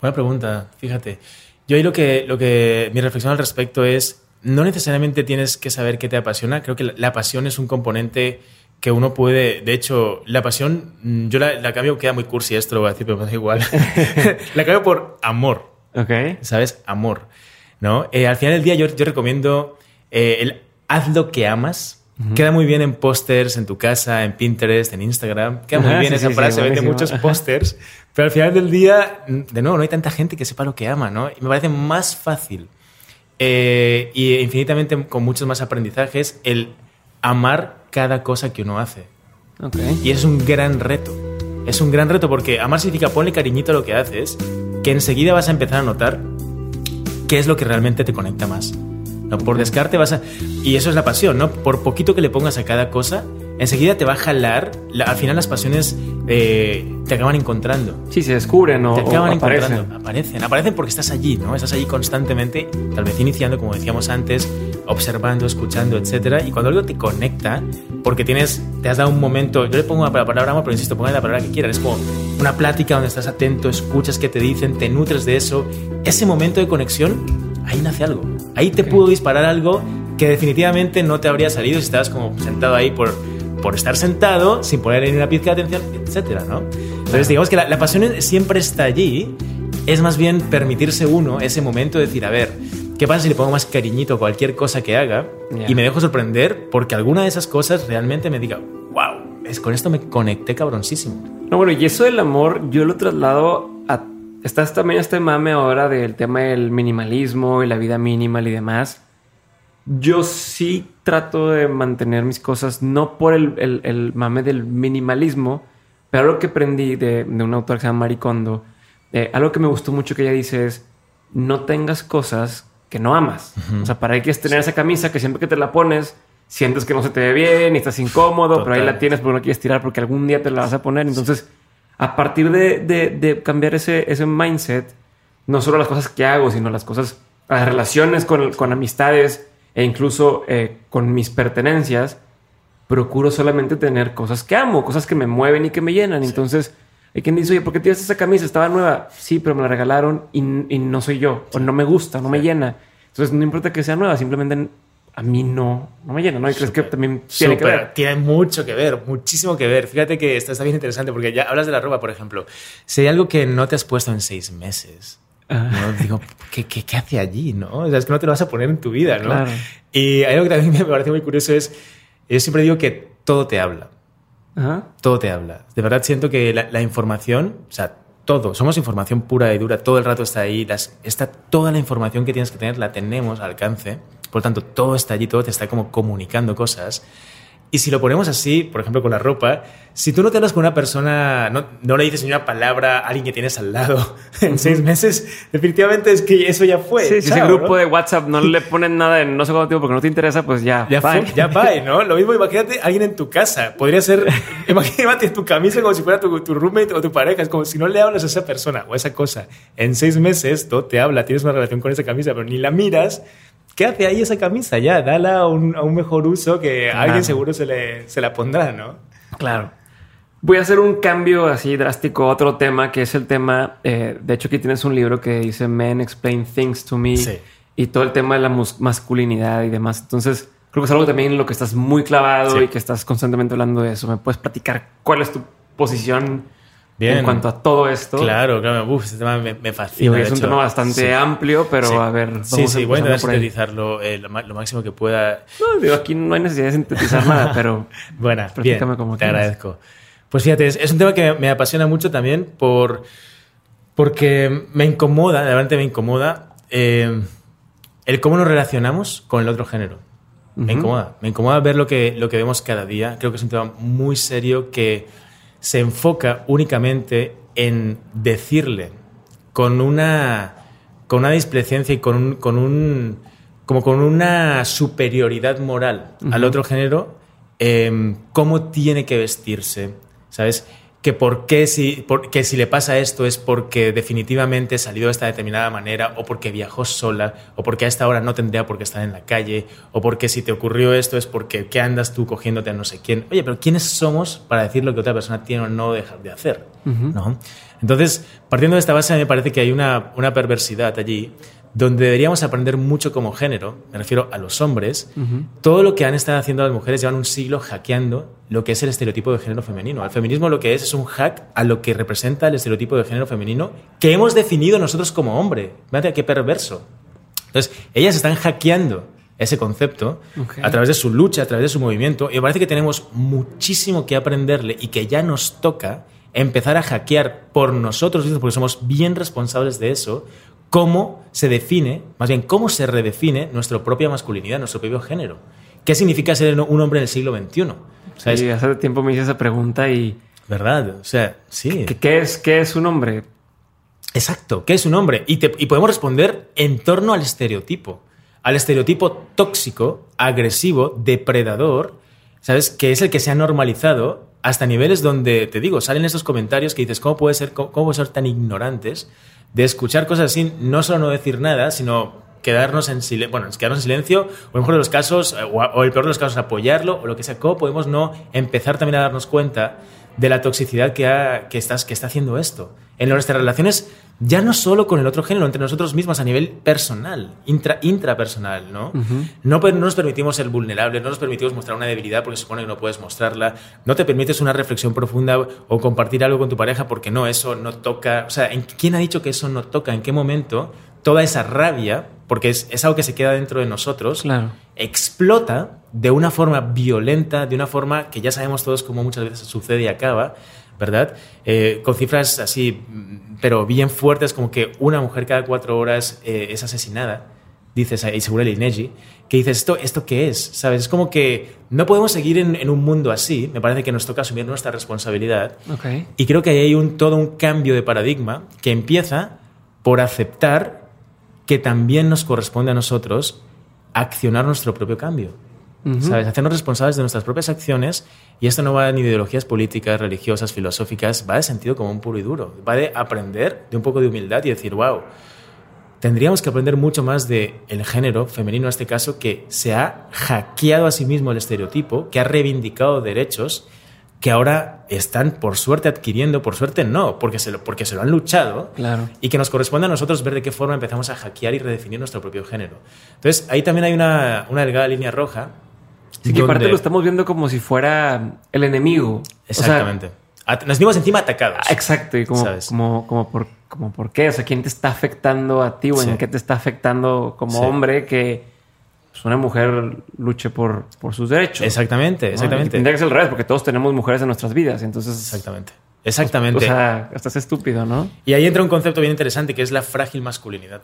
Buena pregunta, fíjate. Yo ahí lo que, lo que mi reflexión al respecto es, no necesariamente tienes que saber qué te apasiona, creo que la, la pasión es un componente que uno puede, de hecho, la pasión, mm, yo la, la cambio, queda muy cursi esto, lo voy a decir, pero me da igual. la cambio por amor. Ok. ¿Sabes? Amor. ¿No? Eh, al final del día yo, yo recomiendo eh, el haz lo que amas. Queda muy bien en pósters, en tu casa, en Pinterest, en Instagram. Queda muy Ajá, bien sí, esa sí, frase, sí, vende muchos pósters. Pero al final del día, de nuevo, no hay tanta gente que sepa lo que ama, ¿no? Y me parece más fácil eh, y infinitamente con muchos más aprendizajes el amar cada cosa que uno hace. Y es un gran reto. Es un gran reto porque amar significa ponle cariñito a lo que haces, que enseguida vas a empezar a notar qué es lo que realmente te conecta más. ¿no? Por descarte vas a... Y eso es la pasión, ¿no? Por poquito que le pongas a cada cosa, enseguida te va a jalar. la- al final las pasiones eh, te acaban encontrando. Sí, se descubren o, Te o acaban aparecen. encontrando. Aparecen. Aparecen porque estás allí, ¿no? Estás allí constantemente, tal vez iniciando, como decíamos antes, observando, escuchando, etcétera. Y cuando algo te conecta, porque tienes, te has dado un momento, yo le pongo la palabra amor, pero insisto, pongan la palabra que quieran. Es como una plática donde estás atento, escuchas qué te dicen, te nutres de eso. Ese momento de conexión, ahí nace algo. Ahí te pudo disparar algo que definitivamente no te habría salido si estabas como sentado ahí por, por estar sentado, sin poner ni una pizca de atención, etcétera, ¿no? Entonces, digamos que la, la pasión siempre está allí. Es más bien permitirse uno ese momento de decir, a ver, ¿qué pasa si le pongo más cariñito a cualquier cosa que haga Ya. y me dejo sorprender porque alguna de esas cosas realmente me diga, wow, es, con esto me conecté cabroncísimo. No, bueno, y eso del amor, yo lo traslado a. Estás también este mame ahora del tema del minimalismo y la vida minimal y demás. Yo sí trato de mantener mis cosas, no por el, el- el mame del minimalismo, pero algo que aprendí de, de un autor que se llama Maricondo, eh, algo que me gustó mucho que ella dice es: no tengas cosas que no amas. O sea, para qué quieres tener esa camisa que siempre que te la pones sientes que no se te ve bien y estás incómodo, pero ahí la tienes porque no quieres tirar porque algún día te la vas a poner. Entonces, a partir de, de- de cambiar ese, ese mindset, no solo las cosas que hago, sino las cosas, las relaciones con, con amistades e incluso eh, con mis pertenencias, procuro solamente tener cosas que amo, cosas que me mueven y que me llenan. Entonces, hay quien dice, oye, ¿por qué tienes esa camisa? Estaba nueva. Sí, pero me la regalaron y, y no soy yo, o no me gusta, no me llena. Entonces, no importa que sea nueva, simplemente a mí no, no me llena, ¿no? Y crees que también tiene que Súper, ver. tiene mucho que ver, muchísimo que ver. Fíjate que esto está bien interesante porque ya hablas de la ropa, por ejemplo. Si hay algo que no te has puesto en seis meses. ¿No? digo, ¿qué, qué, qué hace allí? ¿no? O sea, es que no te lo vas a poner en tu vida, ¿no? Claro. Y algo que también me parece muy curioso es, yo siempre digo que todo te habla. Ajá. todo te habla. De verdad siento que la, la información, o sea, todo, somos información pura y dura, todo el rato está ahí, las, está toda la información que tienes que tener la tenemos al alcance, por lo tanto todo está allí, todo te está como comunicando cosas. Y si lo ponemos así, por ejemplo, con la ropa, si tú no te hablas con una persona, no, no le dices ni una palabra a alguien que tienes al lado en seis meses, definitivamente es que eso ya fue. Sí, si ese chao, grupo ¿no? de WhatsApp no le ponen nada en no sé cuánto tiempo porque no te interesa, pues ya. Ya, bye. fue, ya va, ¿no? Lo mismo, imagínate alguien en tu casa. Podría ser, imagínate tu camisa como si fuera tu, tu roommate o tu pareja. Es como si no le hablas a esa persona o a esa cosa. En seis meses, todo te habla, tienes una relación con esa camisa, pero ni la miras. ¿Qué hace ahí esa camisa? Ya, dala a un, a un mejor uso que Claro. alguien seguro se, le, se la pondrá, ¿no? Claro. Voy a hacer un cambio así drástico a otro tema, que es el tema. eh, de hecho, aquí tienes un libro que dice Men Explain Things to Me Sí. y todo el tema de la masculinidad y demás. Entonces, creo que es algo también en lo que estás muy clavado Sí. y que estás constantemente hablando de eso. ¿Me puedes platicar cuál es tu posición Bien. en cuanto a todo esto? Claro, claro. Uf, este tema me, me fascina. es un hecho. tema bastante Sí. amplio, pero Sí. a ver. Vamos Sí, sí, voy a intentar sintetizarlo eh, lo, lo máximo que pueda. No, digo, aquí no hay necesidad de sintetizar nada, pero Buena, bien, como te quieras. agradezco. Pues fíjate, es, es un tema que me apasiona mucho también por, porque me incomoda, realmente me incomoda eh, el cómo nos relacionamos con el otro género. Me Ujú. incomoda, me incomoda ver lo que, lo que vemos cada día. Creo que es un tema muy serio que se enfoca únicamente en decirle con una, con una displecencia y con un, con un como con una superioridad moral al otro género, em, cómo tiene que vestirse, ¿sabes? Que por qué si, por- que si le pasa esto es porque definitivamente salió de esta determinada manera, o porque viajó sola, o porque a esta hora no tendría por qué estar en la calle, o porque si te ocurrió esto es porque ¿qué andas tú cogiéndote a no sé quién? Oye, pero ¿quiénes somos para decir lo que otra persona tiene o no dejar de hacer? ¿no? Entonces, partiendo de esta base, a mí me parece que hay una, una perversidad allí donde deberíamos aprender mucho como género, me refiero a los hombres, todo lo que han estado haciendo las mujeres llevan un siglo hackeando lo que es el estereotipo de género femenino. El feminismo lo que es es un hack a lo que representa el estereotipo de género femenino que hemos definido nosotros como hombre. Mira qué perverso. Entonces, ellas están hackeando ese concepto a través de su lucha, a través de su movimiento, y me parece que tenemos muchísimo que aprenderle y que ya nos toca empezar a hackear por nosotros mismos, porque somos bien responsables de eso, cómo se define, más bien cómo se redefine nuestra propia masculinidad, nuestro propio género. ¿Qué significa ser un hombre en el siglo XXI? Sí, hace tiempo me hice esa pregunta y... ¿Verdad? O sea, sí. ¿Qué, es, qué es un hombre? Exacto, ¿qué es un hombre? Y, y podemos responder en torno al estereotipo. Al estereotipo tóxico, agresivo, depredador, ¿sabes? Que es el que se ha normalizado hasta niveles donde, te digo, salen esos comentarios que dices, ¿cómo puede ser, cómo, cómo ser tan ignorantes? De escuchar cosas así, no solo no decir nada, sino quedarnos en silencio, bueno, quedarnos en silencio, o en mejor de los casos, eh, o, el peor de los casos, apoyarlo, o lo que sea, ¿cómo podemos no empezar también a darnos cuenta de la toxicidad que, ha, que, estás, que está haciendo esto? En nuestras relaciones, ya no solo con el otro género, entre nosotros mismos a nivel personal, intra, intrapersonal, ¿no? no, no nos permitimos ser vulnerables, no nos permitimos mostrar una debilidad porque se supone que no puedes mostrarla, no te permites una reflexión profunda o compartir algo con tu pareja porque no, eso no toca, o sea, ¿quién ha dicho que eso no toca? ¿En qué momento toda esa rabia, porque es, es algo que se queda dentro de nosotros, explota de una forma violenta, de una forma que ya sabemos todos cómo muchas veces sucede y acaba, ¿verdad? Eh, con cifras así, pero bien fuertes, como que una mujer cada cuatro horas eh, es asesinada, dices, y seguro el INEGI, que dices, ¿esto, ¿esto qué es? ¿Sabes? Es como que no podemos seguir en, un mundo así, me parece que nos toca asumir nuestra responsabilidad. Y creo que hay un, todo un cambio de paradigma que empieza por aceptar que también nos corresponde a nosotros accionar nuestro propio cambio. ¿Sabes? Hacernos responsables de nuestras propias acciones y esto no va ni de ideologías políticas, religiosas, filosóficas, va de sentido común puro y duro. Va de aprender de un poco de humildad y decir, wow, tendríamos que aprender mucho más de el género femenino en este caso que se ha hackeado a sí mismo el estereotipo, que ha reivindicado derechos que ahora están por suerte adquiriendo, por suerte no, porque se lo, porque se lo han luchado claro. y que nos corresponde a nosotros ver de qué forma empezamos a hackear y redefinir nuestro propio género. Entonces, ahí también hay una, una delgada línea roja Sí, que aparte lo estamos viendo como si fuera el enemigo. Exactamente. Nos vimos encima atacados. Ah, exacto. Y como, como, como, por, como por qué. O sea, ¿quién te está afectando a ti o en qué te está afectando como hombre que pues, una mujer luche por, por sus derechos? Exactamente, exactamente. tendría que ser el revés, porque todos tenemos mujeres en nuestras vidas. Entonces. Exactamente. Exactamente. O sea, estás estúpido, ¿no? Y ahí entra un concepto bien interesante que es la frágil masculinidad.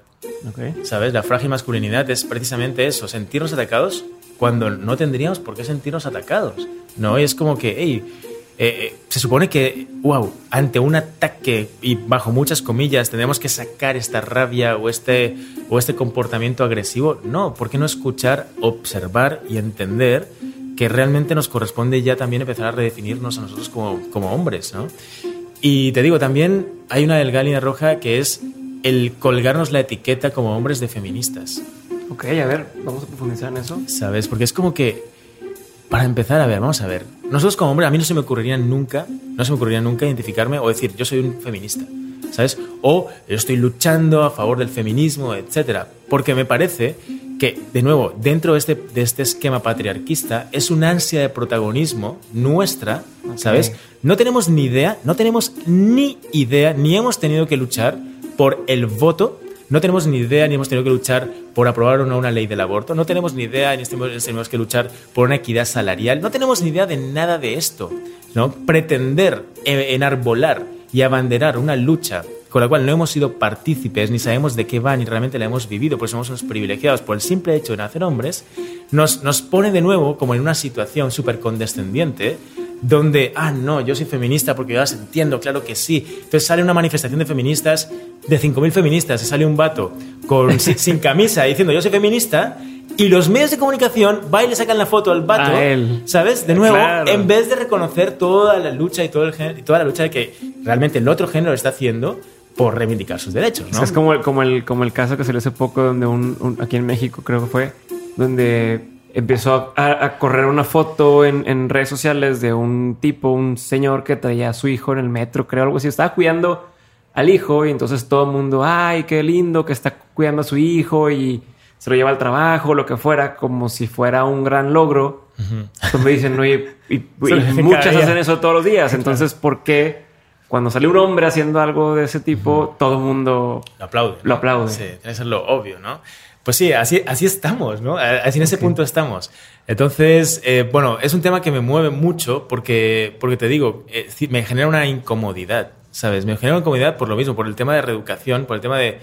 Okay. ¿Sabes? La frágil masculinidad es precisamente eso, sentirnos atacados cuando no tendríamos por qué sentirnos atacados. No, es como que, hey, eh, eh, se supone que, wow, ante un ataque y bajo muchas comillas tenemos que sacar esta rabia o este, o este comportamiento agresivo. No, ¿por qué no escuchar, observar y entender que realmente nos corresponde ya también empezar a redefinirnos a nosotros como, como hombres, ¿no? Y te digo, también hay una delgada línea roja que es el colgarnos la etiqueta como hombres de feministas. Ok, a ver, vamos a profundizar en eso. ¿Sabes? Porque es como que, para empezar, a ver, vamos a ver. Nosotros como hombre, a mí no se me ocurriría nunca, no se me ocurriría nunca identificarme o decir, yo soy un feminista, ¿sabes? O yo estoy luchando a favor del feminismo, etcétera. Porque me parece que, de nuevo, dentro de este, de este esquema patriarquista, es una ansia de protagonismo nuestra, ¿sabes? No tenemos ni idea, no tenemos ni idea, ni hemos tenido que luchar por el voto no tenemos ni idea ni hemos tenido que luchar por aprobar una ley del aborto. No tenemos ni idea ni tenemos que luchar por una equidad salarial. No tenemos ni idea de nada de esto. ¿no? Pretender enarbolar y abanderar una lucha con la cual no hemos sido partícipes, ni sabemos de qué va, ni realmente la hemos vivido, pues somos unos privilegiados por el simple hecho de nacer hombres, nos, nos pone de nuevo como en una situación súper condescendiente donde, ah, no, yo soy feminista porque yo las entiendo, claro que sí. Entonces sale una manifestación de feministas, de 5.000 feministas, y sale un vato con, sin, camisa diciendo yo soy feminista, y los medios de comunicación van y le sacan la foto al vato, ¿sabes? De nuevo, en vez de reconocer toda la lucha y, todo el, y toda la lucha de que realmente el otro género está haciendo por reivindicar sus derechos, ¿no? Es como el, como el, como el caso que le hace poco donde un, aquí en México creo que fue, donde empezó a, correr una foto en, redes sociales de un tipo, un señor que traía a su hijo en el metro, creo, algo así. Estaba cuidando al hijo y entonces todo el mundo, ay, qué lindo que está cuidando a su hijo y se lo lleva al trabajo, lo que fuera, como si fuera un gran logro. Entonces me dicen, oye, y, y muchas hacen eso todos los días. Entonces, ¿por qué cuando sale un hombre haciendo algo de ese tipo, todo el mundo lo aplaude? Lo aplaude. Sí, ser lo obvio, ¿no? Pues sí, así, así estamos, ¿no? Así en ese punto estamos. Entonces, eh, bueno, es un tema que me mueve mucho porque, porque te digo, eh, me genera una incomodidad, ¿sabes? Me genera una incomodidad por lo mismo, por el tema de reeducación, por el tema de...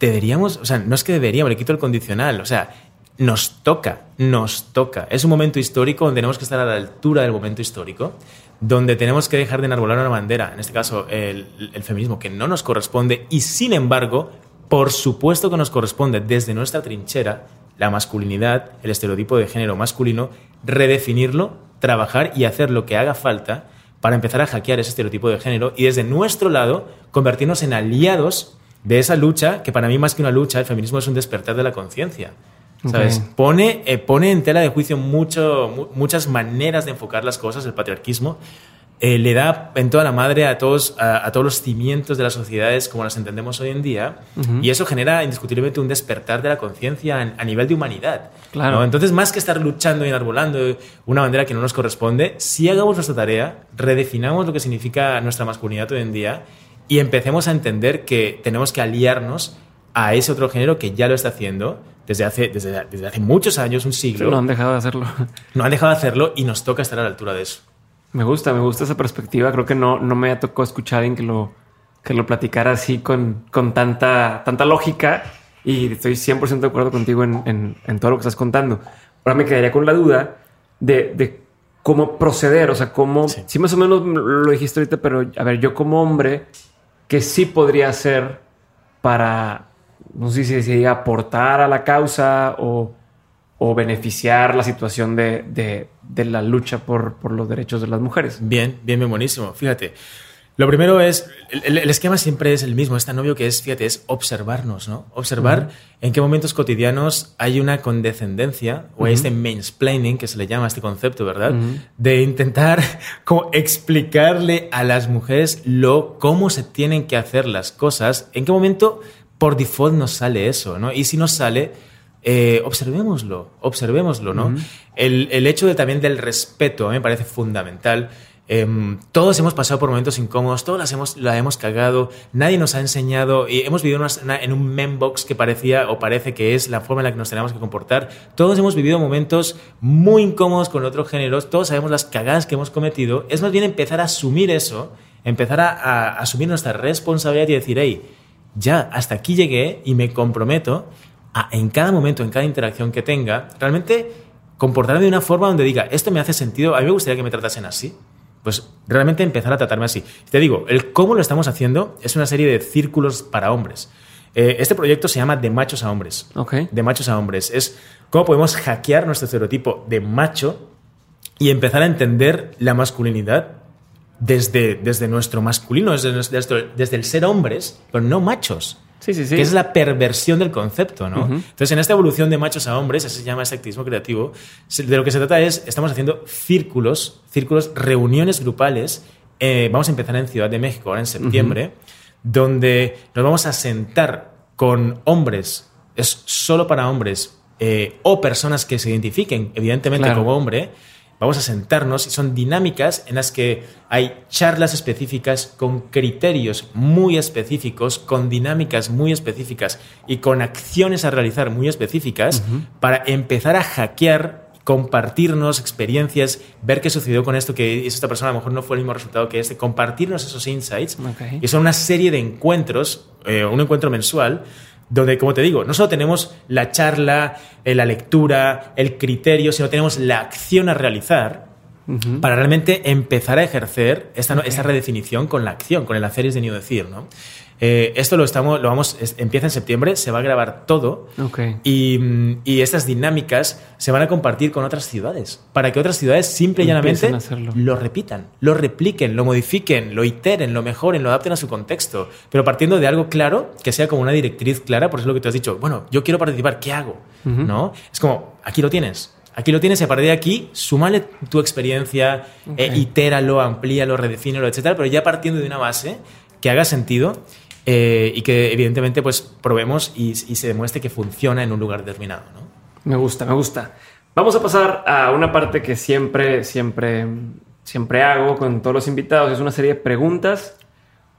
Deberíamos, o sea, no es que deberíamos, le quito el condicional, o sea, nos toca, nos toca. Es un momento histórico donde tenemos que estar a la altura del momento histórico, donde tenemos que dejar de enarbolar una bandera, en este caso el, el, feminismo, que no nos corresponde y sin embargo, por supuesto que nos corresponde desde nuestra trinchera, la masculinidad, el estereotipo de género masculino, redefinirlo, trabajar y hacer lo que haga falta para empezar a hackear ese estereotipo de género y desde nuestro lado convertirnos en aliados de esa lucha, que para mí más que una lucha, el feminismo es un despertar de la conciencia. ¿Sabes? Pone, eh, pone en tela de juicio mucho, muchas maneras de enfocar las cosas, el patriarquismo. Eh, le da en toda la madre a todos, a, todos los cimientos de las sociedades como las entendemos hoy en día. Y eso genera indiscutiblemente un despertar de la conciencia a, nivel de humanidad. Claro. Entonces, más que estar luchando y enarbolando una bandera que no nos corresponde, si hagamos nuestra tarea, redefinamos lo que significa nuestra masculinidad hoy en día y empecemos a entender que tenemos que aliarnos a ese otro género que ya lo está haciendo desde hace, desde, desde hace muchos años, un siglo. No han dejado de hacerlo. No han dejado de hacerlo y nos toca estar a la altura de eso. Me gusta, me gusta esa perspectiva. Creo que no, no me ha tocado escuchar en que lo, que lo platicara así con, con tanta, tanta lógica y estoy 100% de acuerdo contigo en, en, todo lo que estás contando. Ahora me quedaría con la duda de, de cómo proceder, o sea, cómo, sí. sí. más o menos lo dijiste ahorita, pero a ver, yo como hombre, ¿qué sí podría hacer para, no sé si se diga aportar a la causa o, o beneficiar la situación de, de, de la lucha por, por, los derechos de las mujeres. Bien, bien, bien, buenísimo. Fíjate, lo primero es, el, el, esquema siempre es el mismo, es tan obvio que es, fíjate, es observarnos, ¿no? Observar uh -huh. en qué momentos cotidianos hay una condescendencia o uh -huh. este mansplaining, que se le llama este concepto, ¿verdad? Uh -huh. De intentar como explicarle a las mujeres lo, cómo se tienen que hacer las cosas, en qué momento por default nos sale eso, ¿no? Y si nos sale, eh, observémoslo, observémoslo, ¿no? Uh -huh. el, el, hecho de, también del respeto a mí me parece fundamental. Eh, todos hemos pasado por momentos incómodos, todos las hemos, la hemos cagado, nadie nos ha enseñado y hemos vivido una, una, en un membox que parecía o parece que es la forma en la que nos tenemos que comportar. Todos hemos vivido momentos muy incómodos con otros géneros, todos sabemos las cagadas que hemos cometido. Es más bien empezar a asumir eso, empezar a, a, a asumir nuestra responsabilidad y decir, hey, ya hasta aquí llegué y me comprometo a, en cada momento, en cada interacción que tenga, realmente comportarme de una forma donde diga, esto me hace sentido, a mí me gustaría que me tratasen así. Pues realmente empezar a tratarme así. Te digo, el cómo lo estamos haciendo es una serie de círculos para hombres. Eh, este proyecto se llama De machos a hombres. Okay. De machos a hombres. Es cómo podemos hackear nuestro estereotipo de macho y empezar a entender la masculinidad desde, desde nuestro masculino, desde, desde, desde el ser hombres, pero no machos. Sí, sí, sí. Que es la perversión del concepto, ¿no? Uh -huh. Entonces, en esta evolución de machos a hombres, así se llama ese activismo creativo, de lo que se trata es, estamos haciendo círculos, círculos, reuniones grupales. Eh, vamos a empezar en Ciudad de México, ahora en septiembre, uh -huh. donde nos vamos a sentar con hombres, es solo para hombres, eh, o personas que se identifiquen, evidentemente, claro. como hombre, vamos a sentarnos y son dinámicas en las que hay charlas específicas con criterios muy específicos, con dinámicas muy específicas y con acciones a realizar muy específicas uh -huh. para empezar a hackear compartirnos experiencias, ver qué sucedió con esto, que esta persona a lo mejor no fue el mismo resultado que este, compartirnos esos insights. Okay. Y son una serie de encuentros, eh, un encuentro mensual, donde, como te digo, no solo tenemos la charla, eh, la lectura, el criterio, sino tenemos la acción a realizar uh -huh. para realmente empezar a ejercer esta, okay. esta redefinición con la acción, con el hacer y de decir, ¿no? Eh, esto lo estamos, lo vamos, es, empieza en septiembre, se va a grabar todo okay. y, y, estas dinámicas se van a compartir con otras ciudades para que otras ciudades simple y llanamente lo repitan, lo repliquen, lo modifiquen, lo iteren, lo mejoren, lo adapten a su contexto, pero partiendo de algo claro que sea como una directriz clara, por eso es lo que tú has dicho, bueno, yo quiero participar, ¿qué hago? Uh -huh. ¿No? Es como, aquí lo tienes, Aquí lo tienes y a partir de aquí, súmale tu experiencia, okay. eh, itéralo, amplíalo, redefínelo, etcétera, pero ya partiendo de una base que haga sentido eh, y que evidentemente pues probemos y, y se demuestre que funciona en un lugar determinado. ¿no? Me gusta, me gusta. Vamos a pasar a una parte que siempre, siempre, siempre hago con todos los invitados. Es una serie de preguntas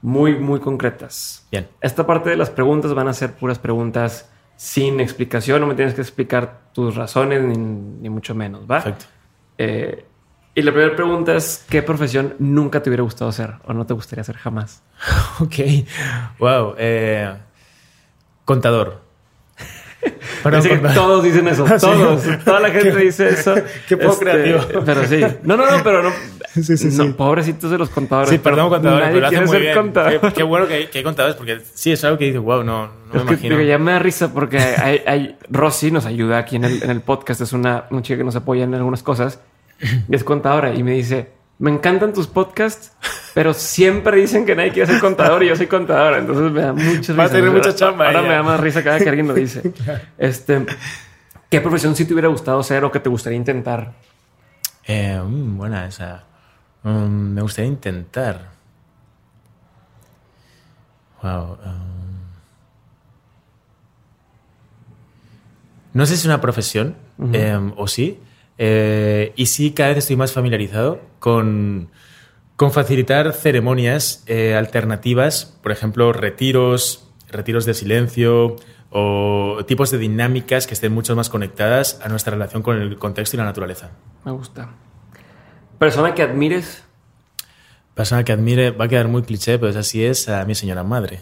muy, muy concretas. Bien. Esta parte de las preguntas van a ser puras preguntas sin explicación. No me tienes que explicar tus razones ni, ni mucho menos, ¿va? Perfecto. Eh, y la primera pregunta es, ¿qué profesión nunca te hubiera gustado hacer o no te gustaría hacer jamás? Ok. Wow. eh, contador. Dice que todos dicen eso, Sí. todos. Toda la gente Qué- dice eso. qué poco Este, creativo. Pero sí. No, no, no, pero no. Sí, sí, no, sí. Pobrecitos de los contadores. Sí, perdón, contador, Nadie pero lo hace quiere muy ser bien. contador. Qué, qué bueno que hay, que hay contadores, porque sí, es algo que dices, wow, no, no me Es que imagino. digo, ya me da risa porque hay, hay- Rosy nos ayuda aquí en el, en el podcast. Es una, una chica que nos apoya en algunas cosas y es contadora y me dice: Me encantan tus podcasts, pero siempre dicen que nadie quiere ser contador y yo soy contadora. Entonces me da mucha risa. Va a tener mucha chamba Ahora ella. me da más risa cada que alguien lo dice. Este, ¿qué profesión sí te hubiera gustado ser o que te gustaría intentar? Eh, mm, buena esa. Mm, me gustaría intentar. Wow. um, no sé si es una profesión eh, o sí. Eh, y sí, cada vez estoy más familiarizado con, con facilitar ceremonias eh, alternativas, por ejemplo, retiros, retiros de silencio o tipos de dinámicas que estén mucho más conectadas a nuestra relación con el contexto y la naturaleza. Me gusta. Persona que admires. Persona que admire, va a quedar muy cliché, pero es así es a mi señora madre.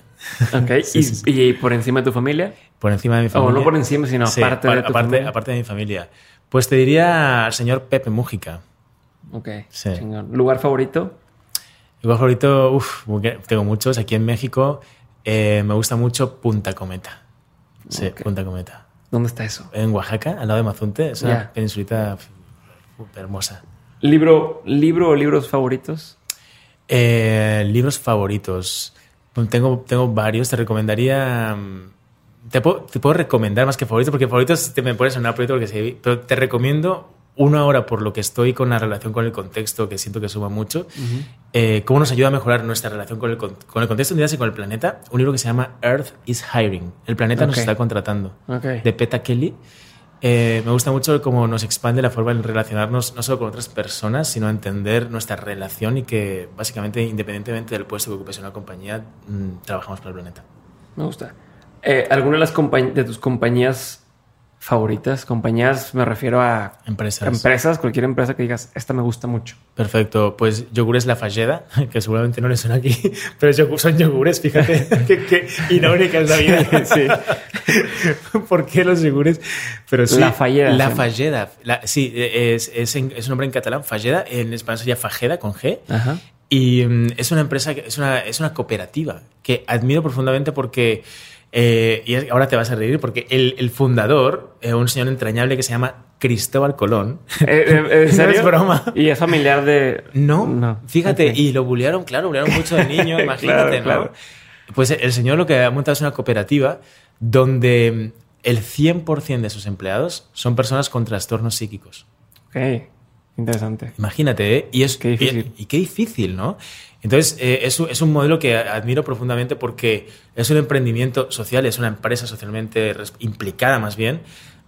Ok. Sí, y, sí, sí. y por encima de tu familia. Por encima de mi O familia. no por encima, sino aparte pa- de tu aparte, familia. aparte de mi familia. Pues te diría al señor Pepe Mújica. Ok. Sí. ¿Lugar favorito? Igual favorito, uff, tengo muchos. Aquí en México eh, me gusta mucho Punta Cometa. Sí. Punta Cometa. ¿Dónde está eso? En Oaxaca, al lado de Mazunte. Es una Ya. peninsulita hermosa. ¿Libro, libro o libros favoritos? Eh, libros favoritos. Tengo, tengo varios. Te recomendaría. Te puedo, te puedo recomendar más que favoritos, porque favoritos te me pones en un proyecto porque sí, pero te recomiendo una hora por lo que estoy con la relación con el contexto, que siento que suma mucho. eh, cómo nos ayuda a mejorar nuestra relación con el, con, el contexto y con el planeta. Un libro que se llama Earth is Hiring. El planeta nos Ok. está contratando. Ok. De Peta Kelly. Eh, me gusta mucho cómo nos expande la forma de relacionarnos no solo con otras personas, sino entender nuestra relación y que básicamente, independientemente del puesto que ocupes en una compañía, mm, trabajamos para el planeta. Me gusta. Eh, ¿Alguna de, las de tus compañías favoritas? Compañías, me refiero a Empresas. empresas, cualquier empresa que digas, esta me gusta mucho. Perfecto. Pues yogures La Falleda, que seguramente no le suena aquí, pero son yogures, fíjate, qué, qué irónica es la vida. Sí. ¿Por qué los yogures? Pero sí, La Falleda, La. Falleda. La- sí, es, es, en- es un nombre en catalán, Falleda. En español sería Fajeda con G. Ajá. Y mm, es una empresa, que- es una, es una cooperativa que admiro profundamente porque, eh, y ahora te vas a reír, porque el, el fundador, eh, un señor entrañable que se llama Cristóbal Colón. Eh, eh, ¿En No serio? es broma. ¿Y es familiar de...? No, fíjate, Ok. y lo bullearon, claro, bullearon mucho de niño, imagínate, Claro, ¿no? claro. Pues el señor lo que ha montado es una cooperativa donde el 100% de sus empleados son personas con trastornos psíquicos. Ok. Interesante. Imagínate, ¿eh? Y, es, Qué difícil. Y, y qué difícil, ¿no? Entonces, eh, es, un- es un modelo que admiro profundamente porque es un emprendimiento social, es una empresa socialmente implicada más bien,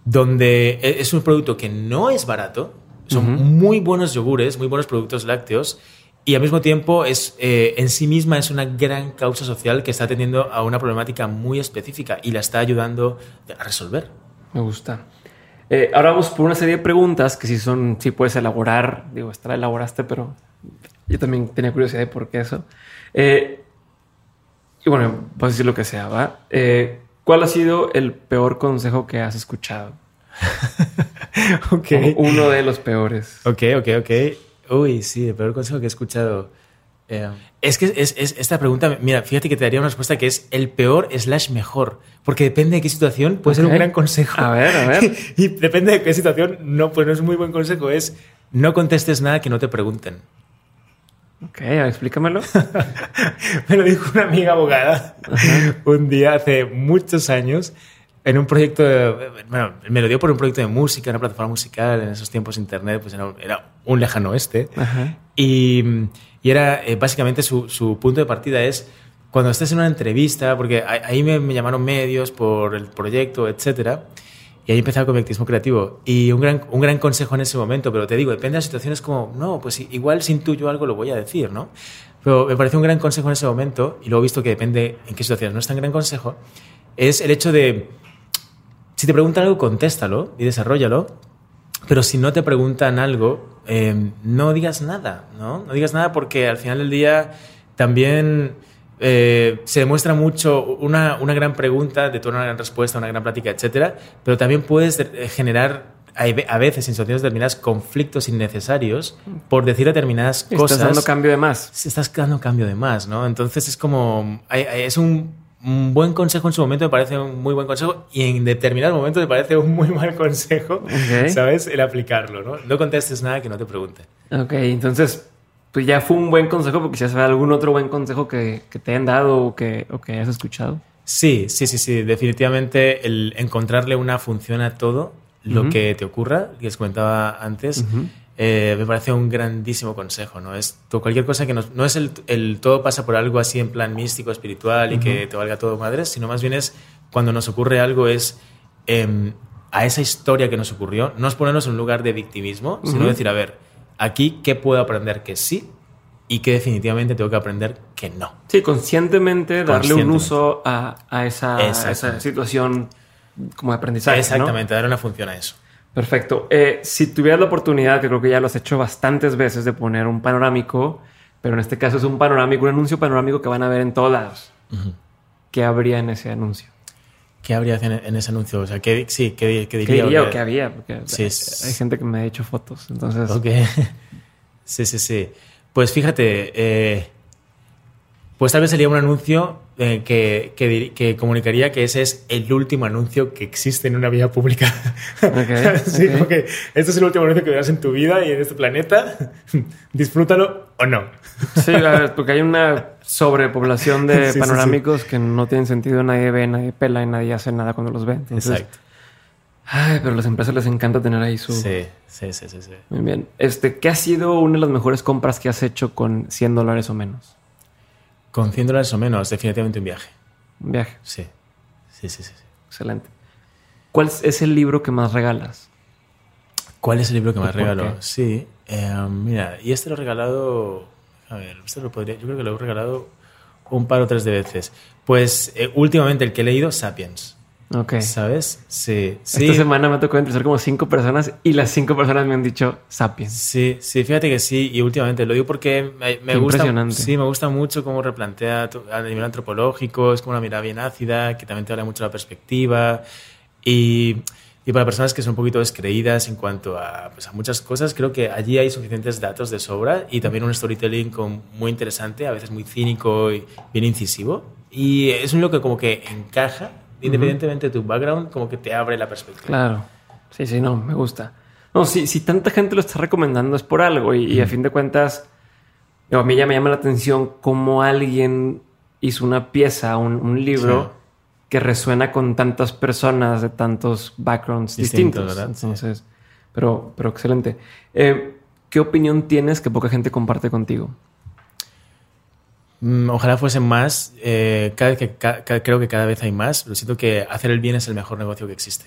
donde e- es un producto que no es barato, son Ujú. muy buenos yogures, muy buenos productos lácteos, y al mismo tiempo es, eh, en sí misma es una gran causa social que está atendiendo a una problemática muy específica y la está ayudando a resolver. Me gusta. Eh, ahora vamos por una serie de preguntas que sí son, sí puedes elaborar. Digo, esta la elaboraste, pero yo también tenía curiosidad de por qué eso. Eh, y bueno, puedes decir lo que sea, ¿va? Eh, ¿Cuál ha sido el peor consejo que has escuchado? ok. O Uno de los peores. Ok, ok, ok. Uy, sí, el peor consejo que he escuchado. Eh, es que es, es- esta pregunta, mira, fíjate que te daría una respuesta que es el peor slash mejor. Porque depende de qué situación puede ser un gran consejo. A ver, a ver. y depende de qué situación, no, pues no es muy buen consejo. Es no contestes nada que no te pregunten. Ok, explícamelo. Me lo dijo una amiga abogada un día hace muchos años en un proyecto, de- bueno, me lo dio por un proyecto de música, una plataforma musical, en esos tiempos internet, pues era, era un lejano oeste. Y, y era, eh, básicamente su, su punto de partida es, cuando estés en una entrevista, porque ahí me, me llamaron medios por el proyecto, etcétera, y ahí empezaba con activismo creativo. Y un gran, un gran consejo en ese momento, pero te digo, depende de las situaciones como, no, pues igual si intuyo algo lo voy a decir, ¿no? Pero me parece un gran consejo en ese momento, y luego he visto que depende en qué situaciones no es tan gran consejo, es el hecho de, si te preguntan algo, contéstalo y desarrollalo, pero si no te preguntan algo, eh, no digas nada, ¿no? No digas nada porque al final del día también eh, se demuestra mucho una, una, gran pregunta de toda una gran respuesta, una gran plática, etcétera, pero también puedes eh, generar a veces en situaciones determinadas conflictos innecesarios por decir determinadas cosas. Estás dando cambio de más. Estás dando cambio de más, ¿no? Entonces es como. Es un, buen consejo en su momento, me parece un muy buen consejo, y en determinado momento me parece un muy mal consejo, ¿sabes? El aplicarlo, ¿no? No contestes nada que no te pregunte. Ok, entonces pues ya fue un buen consejo, porque si has algún otro buen consejo que, te hayan dado o que, o que hayas escuchado. Sí, sí, sí, sí. Definitivamente el encontrarle una función a todo lo que te ocurra, que les comentaba antes, eh, me parece un grandísimo consejo. ¿no? Es cualquier cosa que no es el, todo pasa por algo así en plan místico, espiritual y que te valga todo madres, sino más bien es cuando nos ocurre algo es em, a esa historia que nos ocurrió, no es ponernos en un lugar de victimismo, sino decir, a ver, Aquí, ¿qué puedo aprender que sí? y qué definitivamente tengo que aprender que no. Sí, conscientemente darle un uso a, esa, situación como de aprendizaje. Exactamente, darle una función a eso. Perfecto. Eh, si tuvieras la oportunidad, que creo que ya lo has hecho bastantes veces, de poner un panorámico, pero en este caso es un panorámico, un anuncio panorámico que van a ver en todos lados. ¿Qué habría en ese anuncio? ¿Qué habría en, ese anuncio? O sea, ¿qué, sí, ¿qué, diría? ¿Qué diría o qué había? Porque sí, hay, gente que me ha hecho fotos, entonces... Ok. sí, sí, sí. Pues fíjate, eh, pues tal vez sería un anuncio eh, que, que, comunicaría que ese es el último anuncio que existe en una vía pública. Okay, sí, porque este es el último anuncio que verás en tu vida y en este planeta. Disfrútalo o no. Sí, porque hay una sobrepoblación de panorámicos que no tienen sentido, nadie ve, nadie pela y nadie hace nada cuando los ve. Exacto. Ay, pero a las empresas les encanta tener ahí su. Sí, sí, sí, sí, Muy bien. Este, ¿qué ha sido una de las mejores compras que has hecho con 100 dólares o menos? Con 100 dólares o menos, definitivamente un viaje. Un viaje. Sí. Sí, sí, sí. Excelente. ¿Cuál es el libro que más regalas? ¿Cuál es el libro que más regalo? Sí. Eh, mira, y este lo he regalado a ver, lo podría, yo creo que lo he regalado un par o tres de veces. Pues eh, últimamente el que he leído, Sapiens. Ok. ¿Sabes? Sí, Esta semana me ha tocado entrevistar como cinco personas y las cinco personas me han dicho Sapiens. Sí, sí, fíjate que sí. Y últimamente lo digo porque me, gusta. Sí, me gusta mucho cómo replantea a nivel antropológico. Es como una mirada bien ácida, que también te habla mucho de la perspectiva. Y y para personas que son un poquito descreídas en cuanto a, pues, a, muchas cosas, creo que allí hay suficientes datos de sobra y también un storytelling con, muy interesante, a veces muy cínico y bien incisivo. Y es un lo que como que encaja, independientemente de tu background, como que te abre la perspectiva. Claro. Sí, sí, no, me gusta. No, si, si tanta gente lo está recomendando es por algo y, a fin de cuentas, a mí ya me llama la atención cómo alguien hizo una pieza, un, un libro que resuena con tantas personas de tantos backgrounds distintos. Entonces, pero, pero excelente. Eh, ¿Qué opinión tienes que poca gente comparte contigo? Mm, ojalá fuesen más. Eh, cada, que, creo que cada vez hay más, pero siento que hacer el bien es el mejor negocio que existe.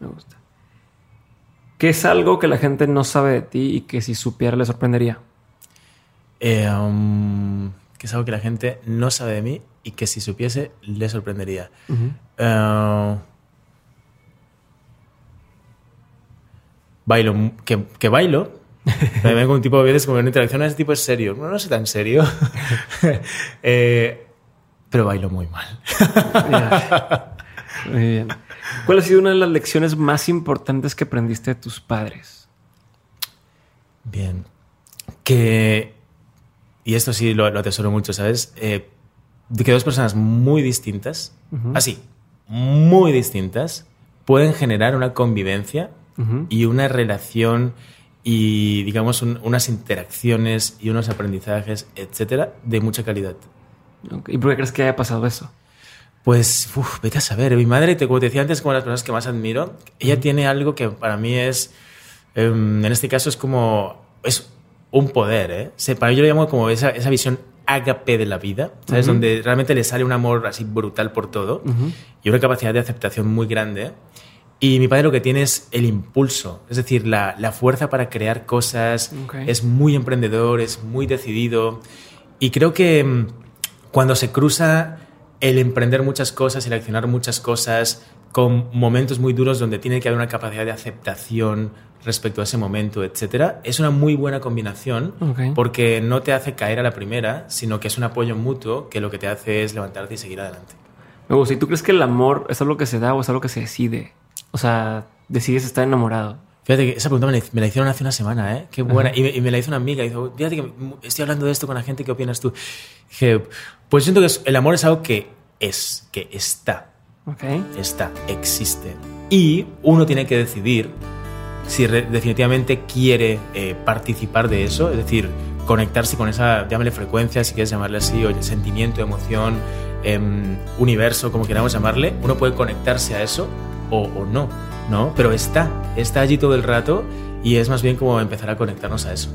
Me gusta. ¿Qué es algo que la gente no sabe de ti y que si supiera le sorprendería? Eh, um, que es algo que la gente no sabe de mí y que si supiese le sorprendería. Eh, bailo, que, que bailo. Me vengo un tipo de veces como una interacción, ese tipo es serio. No, no sé tan serio. Eh, pero bailo muy mal. muy bien. ¿Cuál ha sido una de las lecciones más importantes que aprendiste de tus padres? Bien. Que, y esto sí lo, lo atesoro mucho, ¿sabes? Eh, de que dos personas muy distintas, así, muy distintas, pueden generar una convivencia y una relación y, digamos, unas interacciones y unos aprendizajes, etcétera, de mucha calidad. ¿Y por qué crees que haya pasado eso? Pues, vete a saber. Mi madre, como te decía antes, como las personas que más admiro, ella tiene algo que para mí es, em, en este caso, es como, es un poder, ¿eh? para mí yo lo llamo como esa, esa visión ágape de la vida, ¿sabes? Donde realmente le sale un amor así brutal por todo y una capacidad de aceptación muy grande. Y mi padre lo que tiene es el impulso, es decir, la, la fuerza para crear cosas, es muy emprendedor, es muy decidido. Y creo que mm, cuando se cruza el emprender muchas cosas, el accionar muchas cosas, con momentos muy duros donde tiene que haber una capacidad de aceptación respecto a ese momento, etcétera, es una muy buena combinación porque no te hace caer a la primera, sino que es un apoyo mutuo que lo que te hace es levantarte y seguir adelante. Me gusta. ¿Y tú crees que el amor es algo que se da o es algo que se decide? O sea, decides estar enamorado. Fíjate que esa pregunta me la, hicieron hace una semana, ¿eh? Qué buena. Y me, la hizo una amiga. Y dijo, fíjate que estoy hablando de esto con la gente, ¿qué opinas tú? dije, pues siento que el amor es algo que es, que está. Okay. Está, existe. Y uno tiene que decidir si definitivamente quiere eh, participar de eso, es decir, conectarse con esa, llámale frecuencia, si quieres llamarle así, o sentimiento, emoción, em, universo, como queramos llamarle, uno puede conectarse a eso o, no, ¿no? Pero está, está allí todo el rato y es más bien como empezar a conectarnos a eso.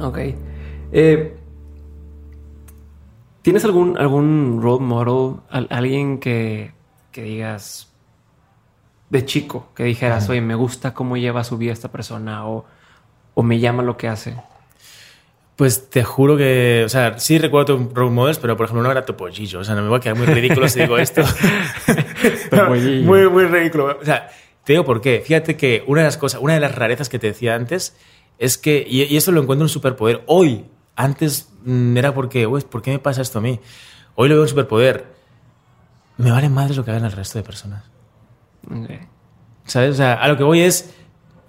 Ok. Eh, ¿Tienes algún, algún role model, alguien que, que digas de chico, que dijeras, oye, me gusta cómo lleva su vida esta persona o, o me llama lo que hace? Pues te juro que, o sea, sí recuerdo role models, pero por ejemplo no era Topollillo. O sea, no me voy a quedar muy ridículo si digo esto. muy, muy ridículo. O sea, te digo por qué. Fíjate que una de las cosas, una de las rarezas que te decía antes es que, y, y esto lo encuentro un superpoder, hoy antes mm, era porque, uy, ¿por qué me pasa esto a mí? Hoy lo veo un superpoder. Me vale madre lo que hagan el resto de personas. ¿Sabes? O sea, a lo que voy es,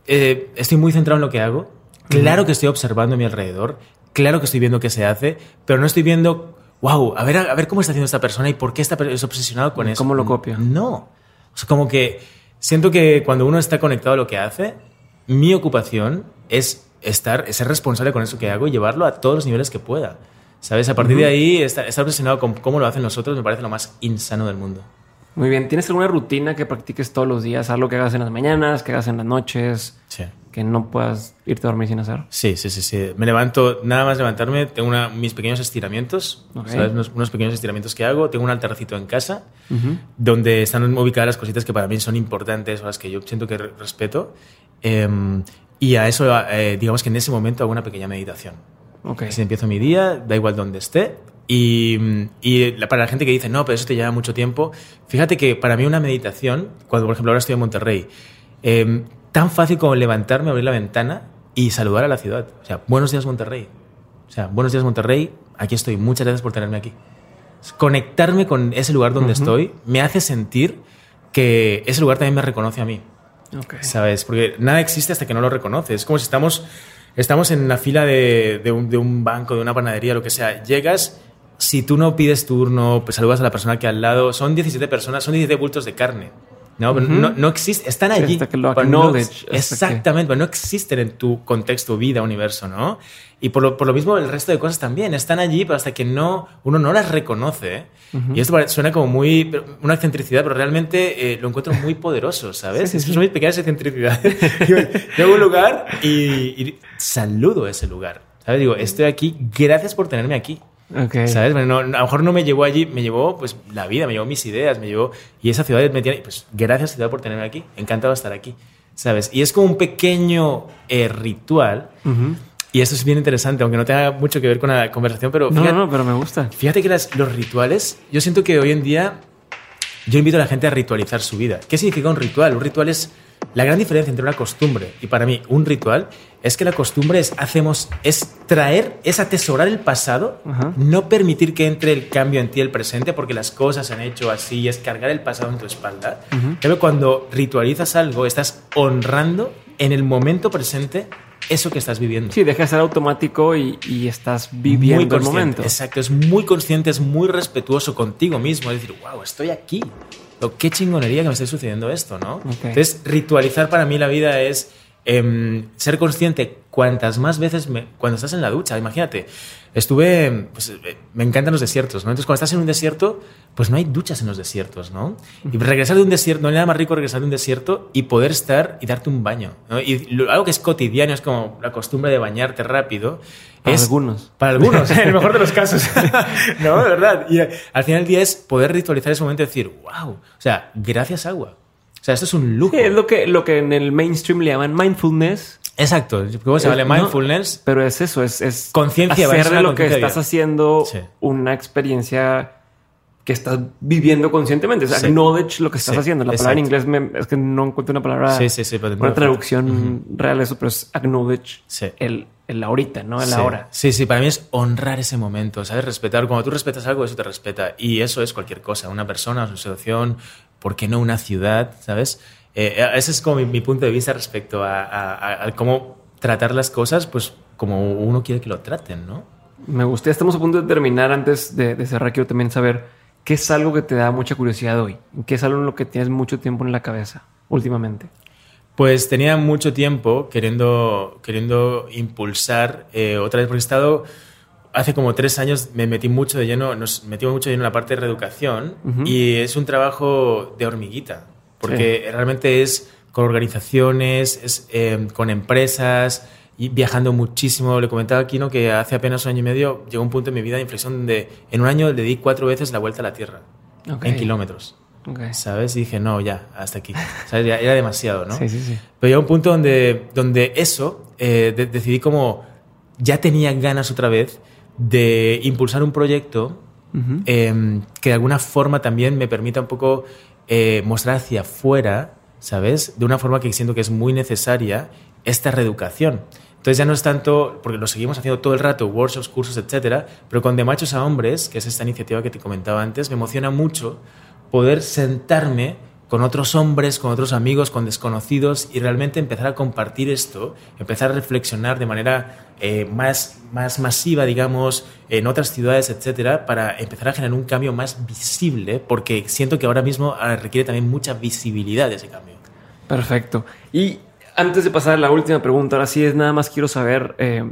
eh, estoy muy centrado en lo que hago. Claro que estoy observando a mi alrededor. Claro que estoy viendo qué se hace, pero no estoy viendo, wow, a ver, a ver cómo está haciendo esta persona y por qué está es obsesionado con eso. ¿Cómo lo copia? No. O sea, como que siento que cuando uno está conectado a lo que hace, mi ocupación es estar, ser responsable con eso que hago y llevarlo a todos los niveles que pueda. ¿Sabes? A partir de ahí, estar, estar, obsesionado con cómo lo hacen los otros me parece lo más insano del mundo. Muy bien. ¿Tienes alguna rutina que practiques todos los días? Algo que hagas en las mañanas, que hagas en las noches. Sí. Que no puedas irte a dormir sin hacer. Sí, sí, sí. sí. Me levanto, nada más levantarme, tengo una, mis pequeños estiramientos. ¿sabes? Unos, pequeños estiramientos que hago. Tengo un altarcito en casa donde están ubicadas las cositas que para mí son importantes o las que yo siento que respeto. Eh, y a eso, eh, digamos que en ese momento hago una pequeña meditación. Okay. Si empiezo mi día, da igual donde esté. Y, y, para la gente que dice, no, pero eso te lleva mucho tiempo, fíjate que para mí una meditación, cuando por ejemplo ahora estoy en Monterrey, eh, tan fácil como levantarme, abrir la ventana y saludar a la ciudad. O sea, buenos días Monterrey. O sea, buenos días Monterrey, aquí estoy, muchas gracias por tenerme aquí. Conectarme con ese lugar donde estoy me hace sentir que ese lugar también me reconoce a mí. ¿Sabes? Porque nada existe hasta que no lo reconoces. Es como si estamos, estamos en la fila de, de, un, de, un, banco, de una panadería, lo que sea. Llegas, si tú no pides turno, pues saludas a la persona que al lado. Son 17 personas, son 17 bultos de carne. No, no, no, existe, están allí. no, exactamente, pero no existen en tu contexto, vida, universo, ¿no? Y por lo, por lo, mismo el resto de cosas también están allí, pero hasta que no, uno no las reconoce. Y esto suena como muy, una excentricidad, pero realmente eh, lo encuentro muy poderoso, ¿sabes? Sí, sí, Son muy pequeñas excentricidades. Llego a un lugar y, y saludo ese lugar. ¿Sabes? Digo, estoy aquí, gracias por tenerme aquí. Okay. ¿Sabes? Bueno, a lo mejor no me llevó allí, me llevó pues la vida, me llevó mis ideas, me llevó. Y esa ciudad me tiene. Pues gracias, ciudad, por tenerme aquí. Encantado de estar aquí. ¿Sabes? Y es como un pequeño eh, ritual. Y esto es bien interesante, aunque no tenga mucho que ver con la conversación, pero. Fíjate, no, no, pero me gusta. Fíjate que las, los rituales, yo siento que hoy en día. Yo invito a la gente a ritualizar su vida. ¿Qué significa un ritual? Un ritual es la gran diferencia entre una costumbre y para mí un ritual es que la costumbre es hacemos es traer, es atesorar el pasado, no permitir que entre el cambio en ti el presente porque las cosas se han hecho así, es cargar el pasado en tu espalda. Pero cuando ritualizas algo estás honrando en el momento presente eso que estás viviendo. Sí, deja de ser automático y, estás viviendo el momento. Exacto, es muy consciente, es muy respetuoso contigo mismo, es decir, wow, estoy aquí qué chingonería que me esté sucediendo esto, ¿no? Entonces, ritualizar para mí la vida es em, ser consciente cuantas más veces me- cuando estás en la ducha, imagínate, estuve, pues, eh, me encantan los desiertos, ¿no? Entonces cuando estás en un desierto, pues no hay duchas en los desiertos, ¿no? Y regresar de un desierto, no hay nada más rico regresar de un desierto y poder estar y darte un baño, ¿no? Y lo- algo que es cotidiano, es como la costumbre de bañarte rápido. Para es- algunos. Para algunos, en el mejor de los casos. no, de verdad. Y al final del día es poder ritualizar ese momento y decir, wow, o sea, gracias agua. O sea, esto es un lujo. Sí, es lo que, lo que en el mainstream le llaman mindfulness. Exacto. ¿Cómo se llama? Eh, no, mindfulness. pero es eso, es, es Conciencia, hacer de lo que estás vida. haciendo Sí. una experiencia que estás viviendo conscientemente. O sea, Sí. acknowledge lo que estás Sí, haciendo. La palabra en exacto. inglés me- es que no encuentro una palabra, Sí, sí, sí, pero una traducción real de eso, pero es acknowledge Sí. el, el ahorita, no el ahora. Sí, sí, para mí es honrar ese momento, ¿sabes? Respetar. Cuando tú respetas algo, eso te respeta. Y eso es cualquier cosa, una persona, una situación, ¿por qué no una ciudad? ¿Sabes? Eh, ese es como mi, mi punto de vista respecto a, a- a- a cómo tratar las cosas, pues como uno quiere que lo traten, ¿no? Me gusta. Estamos a punto de terminar. Antes de, de cerrar, quiero también saber qué es algo que te da mucha curiosidad hoy. ¿Qué es algo en lo que tienes mucho tiempo en la cabeza últimamente? Pues tenía mucho tiempo queriendo, queriendo impulsar eh, otra vez, porque he estado, hace como tres años me metí mucho de lleno, nos metimos mucho de lleno en la parte de reeducación y es un trabajo de hormiguita, porque realmente es con organizaciones, es eh, con empresas y viajando muchísimo. Le comentaba aquí ¿no? que hace apenas un año y medio llegó un punto en mi vida de inflexión donde en un año le di cuatro veces la vuelta a la Tierra, Ok. en kilómetros. ¿Sabes? Y dije, no, ya, hasta aquí. ¿Sabes? Ya era demasiado, ¿no? Sí, sí, sí. Pero llegó un punto donde, donde eso, eh, de- decidí como, ya tenía ganas otra vez de impulsar un proyecto eh, que de alguna forma también me permita un poco eh, mostrar hacia afuera, ¿sabes? De una forma que siento que es muy necesaria esta reeducación. Entonces ya no es tanto, porque lo seguimos haciendo todo el rato, workshops, cursos, etcétera, pero con De Machos a Hombres, que es esta iniciativa que te comentaba antes, me emociona mucho poder sentarme con otros hombres, con otros amigos, con desconocidos y realmente empezar a compartir esto, empezar a reflexionar de manera eh, más, más masiva, digamos, en otras ciudades, etcétera, para empezar a generar un cambio más visible, porque siento que ahora mismo ah, requiere también mucha visibilidad ese cambio. Perfecto. Y antes de pasar a la última pregunta, ahora sí es nada más quiero saber eh,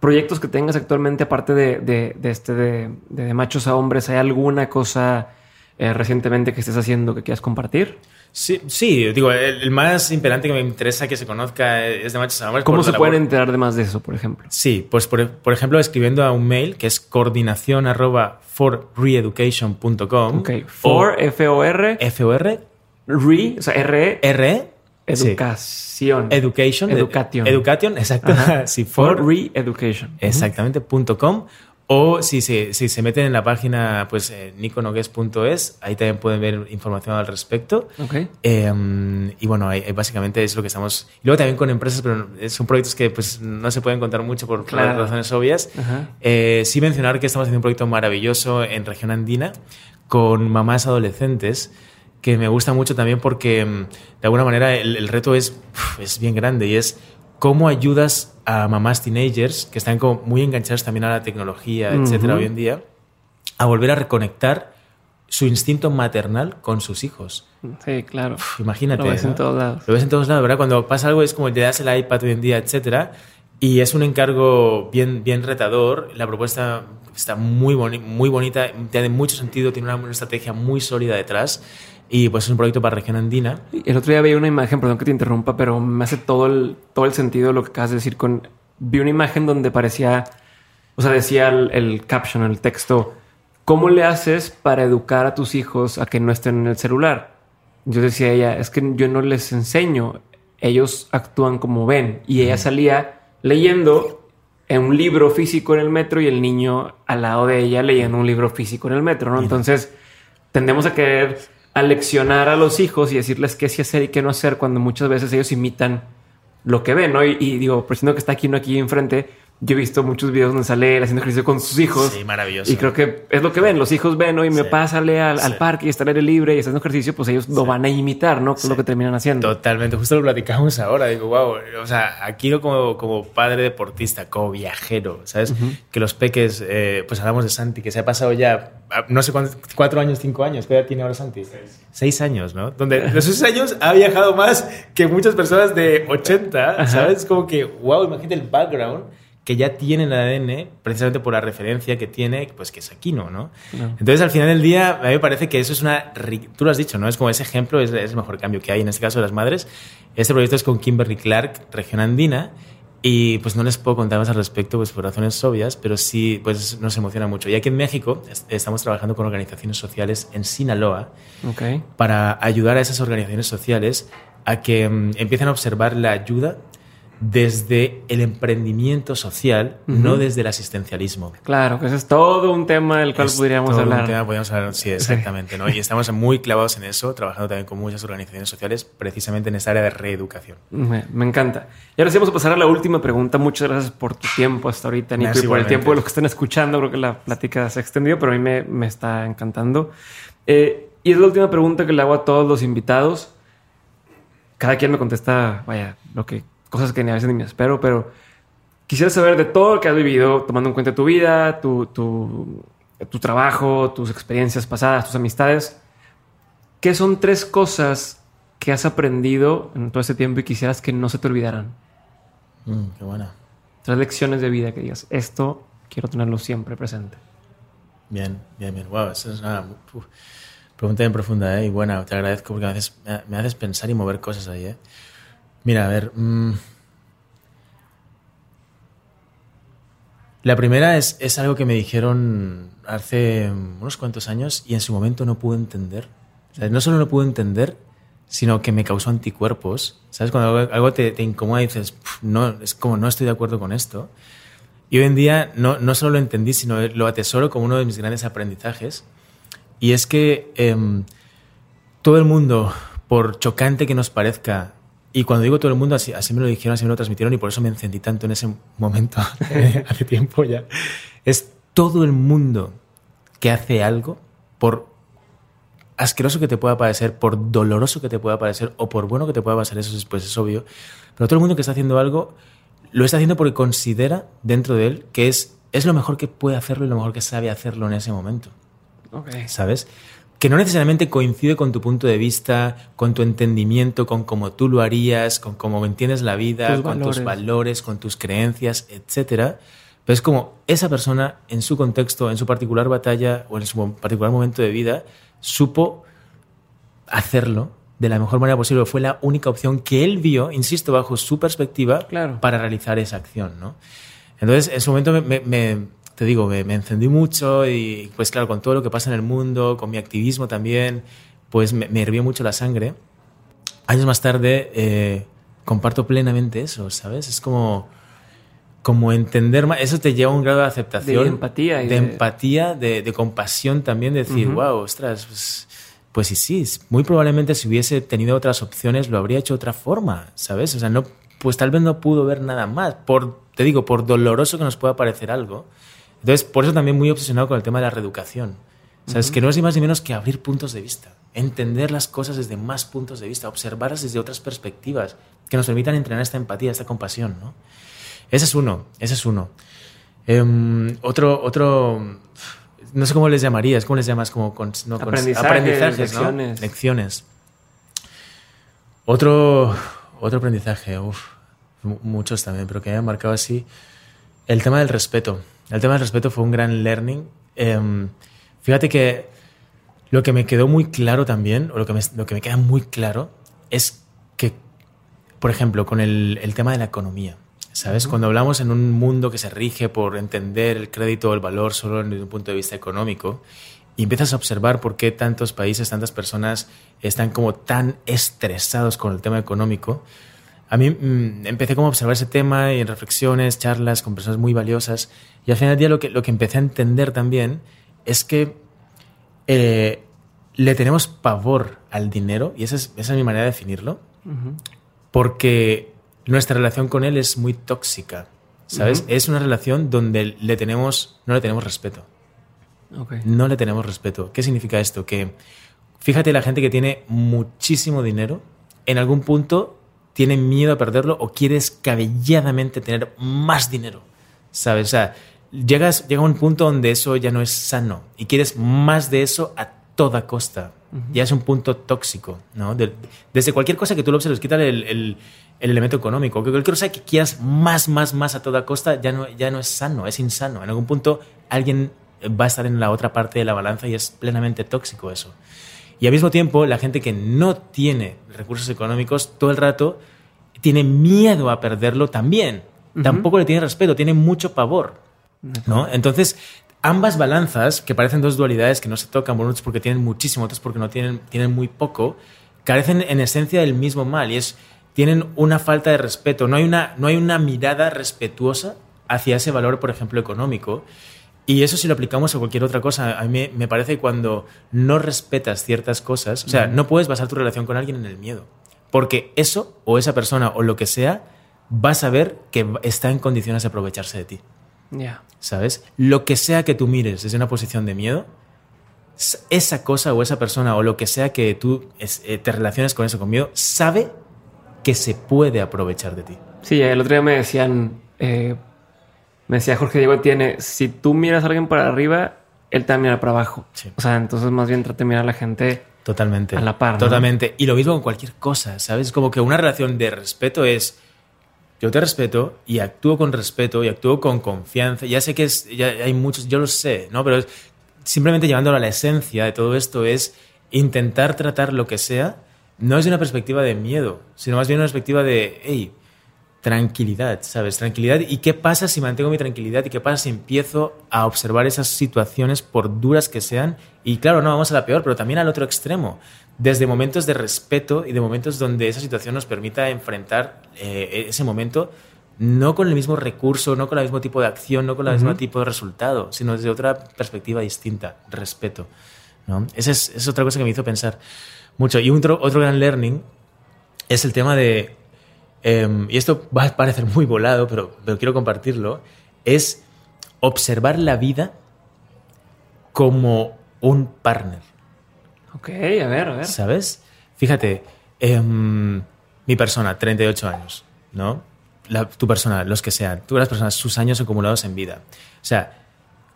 proyectos que tengas actualmente aparte de, de- de este de, de- de machos a hombres. ¿Hay alguna cosa eh, recientemente que estés haciendo que quieras compartir? Sí, sí digo, el, el más imperante que me interesa que se conozca es de Hombres. ¿Cómo se pueden enterar de más de eso, por ejemplo? Sí, pues por, por ejemplo escribiendo a un mail que es coordinación arroba forreeducation.com Ok. For, F-O-R, F-O-R re, o sea, R, E, R sí. educación. Education. de- Education. Education, exacto. Ajá. sí, For for, re-education. exactamente, punto com. O si se, si se meten en la página, pues, eh, niconogues.es, ahí también pueden ver información al respecto. Ok. Eh, y bueno, ahí, ahí básicamente es lo que estamos. Y luego también con empresas, pero son proyectos que pues, no se pueden contar mucho por, Claro. razones obvias. Eh, sí mencionar que estamos haciendo un proyecto maravilloso en región andina con mamás adolescentes que me gusta mucho también porque mm, de alguna manera el, el reto es, es bien grande y es cómo ayudas a mamás teenagers que están como muy enganchadas también a la tecnología, etcétera, Ujú. hoy en día, a volver a reconectar su instinto maternal con sus hijos. Sí, claro. Uf, imagínate. Lo ves en ¿no? todos lados. Lo ves en todos lados, ¿verdad? Cuando pasa algo es como le das el iPad hoy en día, etcétera. Y es un encargo bien, bien retador. La propuesta está muy, boni- muy bonita, tiene mucho sentido, tiene una, una estrategia muy sólida detrás. Y pues es un proyecto para región andina. El otro día veía una imagen, perdón que te interrumpa, pero me hace todo el, todo el sentido lo que acabas de decir con... Vi una imagen donde parecía, o sea, decía el, el caption, el texto, ¿cómo le haces para educar a tus hijos a que no estén en el celular? Yo decía a ella, es que yo no les enseño, ellos actúan como ven. Y ella salía leyendo en un libro físico en el metro y el niño al lado de ella leyendo un libro físico en el metro, ¿no? Entonces tendemos a querer aleccionar a los hijos y decirles qué sí hacer y qué no hacer cuando muchas veces ellos imitan lo que ven, ¿no? Y, y digo, por siendo que está aquí, no aquí enfrente, yo he visto muchos videos donde sale él haciendo ejercicio con sus hijos. Sí, maravilloso. Y creo que es lo que ven. Los hijos ven, y me Sí. pásale al, al Sí. parque y está al aire libre y está haciendo ejercicio, pues ellos lo van a imitar, ¿no? Que es lo que terminan haciendo. Totalmente, justo lo platicamos ahora. Digo, wow, o sea, aquí no como, como padre deportista, como viajero, ¿sabes? Que los peques, eh, pues hablamos de Santi, que se ha pasado ya, ah, no sé cuántos, cuatro años, cinco años, ¿qué edad tiene ahora Santi? Seis. años, ¿no? Donde en esos seis años ha viajado más que muchas personas de 80, ¿sabes? Como que, wow, imagínate el background que ya tiene el ADN, precisamente por la referencia que tiene, pues que es Aquino, ¿no? Claro. Entonces, al final del día, a mí me parece que eso es una... Tú lo has dicho, ¿no? Es como ese ejemplo, es, es el mejor cambio que hay, en este caso de las madres. Este proyecto es con Kimberly Clark, región andina, y pues no les puedo contar más al respecto, pues por razones obvias, pero sí, pues nos emociona mucho. Y aquí en México es- estamos trabajando con organizaciones sociales en Sinaloa, para ayudar a esas organizaciones sociales a que mm, empiecen a observar la ayuda desde el emprendimiento social, no desde el asistencialismo. Claro, que ese es todo un tema del cual Es podríamos todo un hablar. tema, podríamos hablar, sí, exactamente. ¿no? Y estamos muy clavados en eso, trabajando también con muchas organizaciones sociales, precisamente en esta área de reeducación. Me, me encanta. Y ahora sí vamos a pasar a la última pregunta. Muchas gracias por tu tiempo hasta ahorita, Nico, Gracias, y por el tiempo de los que están escuchando. Creo que la plática se ha extendido, pero a mí me, me está encantando. Eh, y es la última pregunta que le hago a todos los invitados. Cada quien me contesta, vaya, lo que cosas que ni a veces ni me espero, pero quisiera saber de todo lo que has vivido, tomando en cuenta tu vida, tu, tu, tu trabajo, tus experiencias pasadas, tus amistades. ¿Qué son tres cosas que has aprendido en todo este tiempo y quisieras que no se te olvidaran? Mm, qué buena. Tres lecciones de vida que digas, esto quiero tenerlo siempre presente. Bien, bien, bien. Wow, eso es una uf, pregunta bien profunda ¿eh? y buena. Te agradezco porque me haces, me haces pensar y mover cosas ahí. ¿eh? Mira, a ver. mm, La primera es, es algo que me dijeron hace unos cuantos años y en su momento no pude entender. No solo no pude entender, sino que me causó anticuerpos. ¿Sabes? Cuando algo, te, incomoda y dices, "Puf, no, es como no estoy de acuerdo con esto. Y hoy en día no, no solo lo entendí, sino lo atesoro como uno de mis grandes aprendizajes. Y es que em, todo el mundo, por chocante que nos parezca, y cuando digo todo el mundo, así, así me lo dijeron, así me lo transmitieron, y por eso me encendí tanto en ese momento, hace tiempo ya, es todo el mundo que hace algo, por asqueroso que te pueda parecer, por doloroso que te pueda parecer, o por bueno que te pueda parecer, eso es, pues es obvio, pero todo el mundo que está haciendo algo, lo está haciendo porque considera dentro de él que es, es lo mejor que puede hacerlo y lo mejor que sabe hacerlo en ese momento. ¿sabes? Que no necesariamente coincide con tu punto de vista, con tu entendimiento, con cómo tú lo harías, con cómo entiendes la vida, Tus con valores. tus valores, con tus creencias, etcétera. Pero es como esa persona, en su contexto, en su particular batalla o en su particular momento de vida, supo hacerlo de la mejor manera posible. Fue la única opción que él vio, insisto, bajo su perspectiva, Claro. para realizar esa acción, ¿no? Entonces, en su momento me, me- me- te digo, me, me encendí mucho y pues claro, con todo lo que pasa en el mundo, con mi activismo también, pues me, me hirvió mucho la sangre. Años más tarde eh, comparto plenamente eso, ¿sabes? Es como, como entender más, eso te lleva a un grado de aceptación. De empatía y de, de- empatía, de, de compasión también, de decir, Ujú. wow, ostras, pues, pues sí, sí, muy probablemente si hubiese tenido otras opciones lo habría hecho de otra forma, ¿sabes? O sea, no, pues tal vez no pudo ver nada más, por, te digo, por doloroso que nos pueda parecer algo. Entonces, por eso también muy obsesionado con el tema de la reeducación. ¿Sabes? Que no es ni más ni menos que abrir puntos de vista, entender las cosas desde más puntos de vista, observarlas desde otras perspectivas, que nos permitan entrenar esta empatía, esta compasión, ¿no? Ese es uno, ese es uno. Em, otro, otro, no sé cómo les llamarías, ¿cómo les llamas? Como con, no, con- Aprendizajes, lecciones. Otro, otro aprendizaje, uf, mu- muchos también, pero que me hayan marcado así. El tema del respeto. El tema del respeto fue un gran learning. Em, fíjate que lo que me quedó muy claro también, o lo que me, lo que me queda muy claro, es que, por ejemplo, con el, el tema de la economía, ¿sabes? Cuando hablamos en un mundo que se rige por entender el crédito o el valor solo desde un punto de vista económico, y empiezas a observar por qué tantos países, tantas personas están como tan estresados con el tema económico, a mí mm, empecé como a observar ese tema y en reflexiones, charlas con personas muy valiosas. Y al final del día lo que, lo que empecé a entender también es que eh, le tenemos pavor al dinero, y esa es, esa es mi manera de definirlo, porque nuestra relación con él es muy tóxica. ¿sabes? Es una relación donde le tenemos, no le tenemos respeto. Ok. No le tenemos respeto. ¿Qué significa esto? Que fíjate la gente que tiene muchísimo dinero, en algún punto tiene miedo a perderlo o quiere descabelladamente tener más dinero. ¿Sabes? O sea, llegas, llega un punto donde eso ya no es sano y quieres más de eso a toda costa. Ya es un punto tóxico, ¿no? De- desde cualquier cosa que tú lo observes, quítale el, el- el elemento económico. Que cualquier cosa que quieras más, más, más a toda costa ya no, ya no es sano, es insano. En algún punto alguien va a estar en la otra parte de la balanza y es plenamente tóxico eso. Y al mismo tiempo, la gente que no tiene recursos económicos todo el rato tiene miedo a perderlo también. Tampoco le tiene respeto, tiene mucho pavor. ¿no? Entonces, ambas balanzas, que parecen dos dualidades que no se tocan, unos porque tienen muchísimo, otros porque no tienen, tienen muy poco, carecen en esencia del mismo mal y es tienen una falta de respeto. No hay una, no hay una mirada respetuosa hacia ese valor, por ejemplo, económico. Y eso si lo aplicamos a cualquier otra cosa, a mí me- parece que cuando no respetas ciertas cosas, o sea, no puedes basar tu relación con alguien en el miedo. Porque eso, o esa persona, o lo que sea, vas a ver que está en condiciones de aprovecharse de ti. Ya. ¿Sabes? Lo que sea que tú mires desde una posición de miedo, esa cosa o esa persona o lo que sea que tú eh, te relaciones con eso con miedo, sabe que se puede aprovechar de ti. Sí, el otro día me decían, eh, me decía Jorge Diego tiene, si tú miras a alguien para arriba, él también mira para abajo. Sí. O sea, entonces más bien trate de mirar a la gente. Totalmente. A la par, ¿no? Totalmente. Y lo mismo con cualquier cosa, ¿sabes? Como que una relación de respeto es. Yo te respeto y actúo con respeto y actúo con confianza. Ya sé que es, ya hay muchos, yo lo sé, ¿no? Pero es- simplemente llevándolo a la esencia de todo esto es intentar tratar lo que sea, no es de una perspectiva de miedo, sino más bien una perspectiva de, hey, tranquilidad, ¿sabes? Tranquilidad. ¿Y qué pasa si mantengo mi tranquilidad? ¿Y qué pasa si empiezo a observar esas situaciones por duras que sean? Y claro, no vamos a la peor, pero también al otro extremo. Desde momentos de respeto y de momentos donde esa situación nos permita enfrentar eh, ese momento no con el mismo recurso, no con el mismo tipo de acción, no con el mismo tipo de resultado, sino desde otra perspectiva distinta, respeto. ¿no? Esa es, es otra cosa que me hizo pensar mucho. Y otro, otro gran learning es el tema de, em, y esto va a parecer muy volado, pero, pero quiero compartirlo, es observar la vida como un partner. Ok, a ver, a ver. ¿Sabes? Fíjate, em, mi persona, 38 años, ¿no? La- tu persona, los que sean, tú las personas, sus años acumulados en vida. O sea,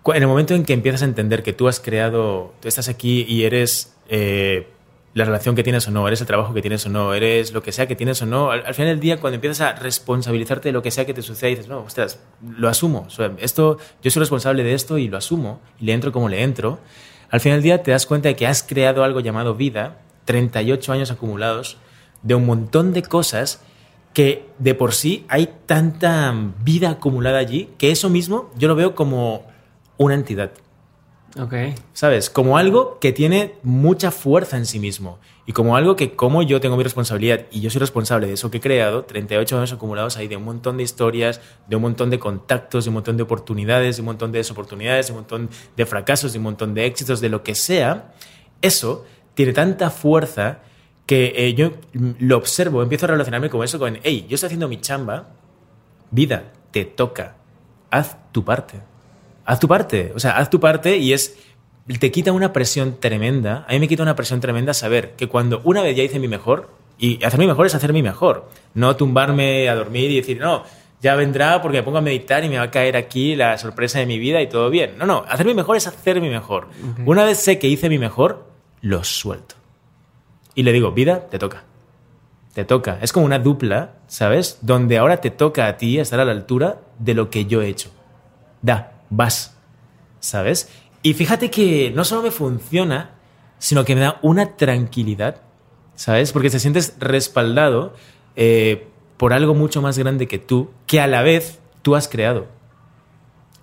en el momento en que empiezas a entender que tú has creado, tú estás aquí y eres eh, la relación que tienes o no, eres el trabajo que tienes o no, eres lo que sea que tienes o no, al, al final del día, cuando empiezas a responsabilizarte de lo que sea que te suceda, dices, no, ostras, lo asumo. Esto, yo soy responsable de esto y lo asumo, y le entro como le entro. Al final del día te das cuenta de que has creado algo llamado vida, 38 años acumulados, de un montón de cosas que de por sí hay tanta vida acumulada allí que eso mismo yo lo veo como una entidad. Ok. ¿Sabes? Como algo que tiene mucha fuerza en sí mismo. Y como algo que, como yo tengo mi responsabilidad y yo soy responsable de eso que he creado, 38 años acumulados ahí de un montón de historias, de un montón de contactos, de un montón de oportunidades, de un montón de desoportunidades, de un montón de fracasos, de un montón de éxitos, de lo que sea, eso tiene tanta fuerza que eh, yo lo observo, empiezo a relacionarme con eso, con, hey, yo estoy haciendo mi chamba, vida, te toca, haz tu parte. Haz tu parte, o sea, haz tu parte y es te quita una presión tremenda. A mí me quita una presión tremenda saber que cuando una vez ya hice mi mejor, y hacer mi mejor es hacer mi mejor, no tumbarme a dormir y decir, no, ya vendrá porque me pongo a meditar y me va a caer aquí la sorpresa de mi vida y todo bien. No, no, hacer mi mejor es hacer mi mejor. Una vez sé que hice mi mejor, lo suelto. Y le digo, vida, te toca. Te toca. Es como una dupla, ¿sabes? Donde ahora te toca a ti estar a la altura de lo que yo he hecho. Da, vas. ¿Sabes? Y fíjate que no solo me funciona, sino que me da una tranquilidad, ¿sabes? Porque te sientes respaldado eh, por algo mucho más grande que tú, que a la vez tú has creado.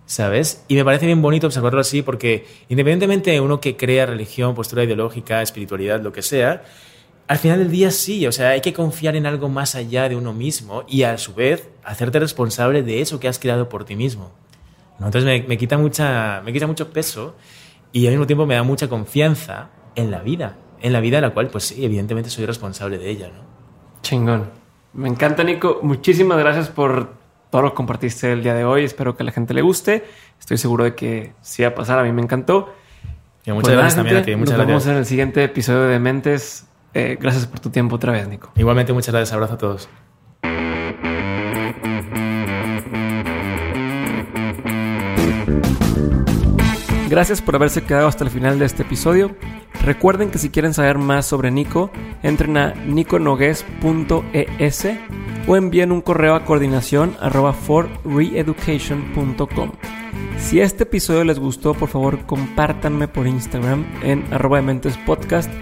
¿Sabes? Y me parece bien bonito observarlo así porque independientemente de uno que crea religión, postura ideológica, espiritualidad, lo que sea, al final del día sí, o sea, hay que confiar en algo más allá de uno mismo y a su vez hacerte responsable de eso que has creado por ti mismo. ¿No? Entonces me, me quita mucha, me quita mucho peso y al mismo tiempo me da mucha confianza en la vida, en la vida de la cual, pues sí, evidentemente soy responsable de ella, ¿no? Chingón. Me encanta, Nico. Muchísimas gracias por todo lo que compartiste el día de hoy. Espero que a la gente le guste. Estoy seguro de que sí va a pasar. A mí me encantó. Y muchas pues gracias también a ti. Muchas Nos vemos en el siguiente episodio de Mentes. Eh, gracias por tu tiempo otra vez, Nico. Igualmente, muchas gracias. Abrazo a todos. Gracias por haberse quedado hasta el final de este episodio. Recuerden que si quieren saber más sobre Nico, entren a niconogues.es o envíen un correo a coordinación forreeducation.com. Si este episodio les gustó, por favor compártanme por Instagram en arroba de mentes podcast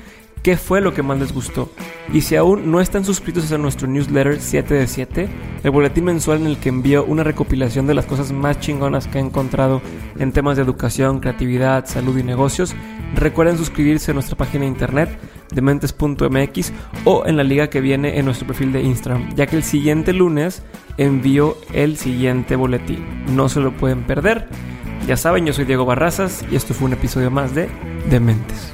qué fue lo que más les gustó. Y si aún no están suscritos a nuestro newsletter 7 de 7, el boletín mensual en el que envío una recopilación de las cosas más chingonas que he encontrado en temas de educación, creatividad, salud y negocios, recuerden suscribirse a nuestra página de internet dementes.mx o en la liga que viene en nuestro perfil de Instagram, ya que el siguiente lunes envío el siguiente boletín. No se lo pueden perder. Ya saben, yo soy Diego Barrazas y esto fue un episodio más de Dementes.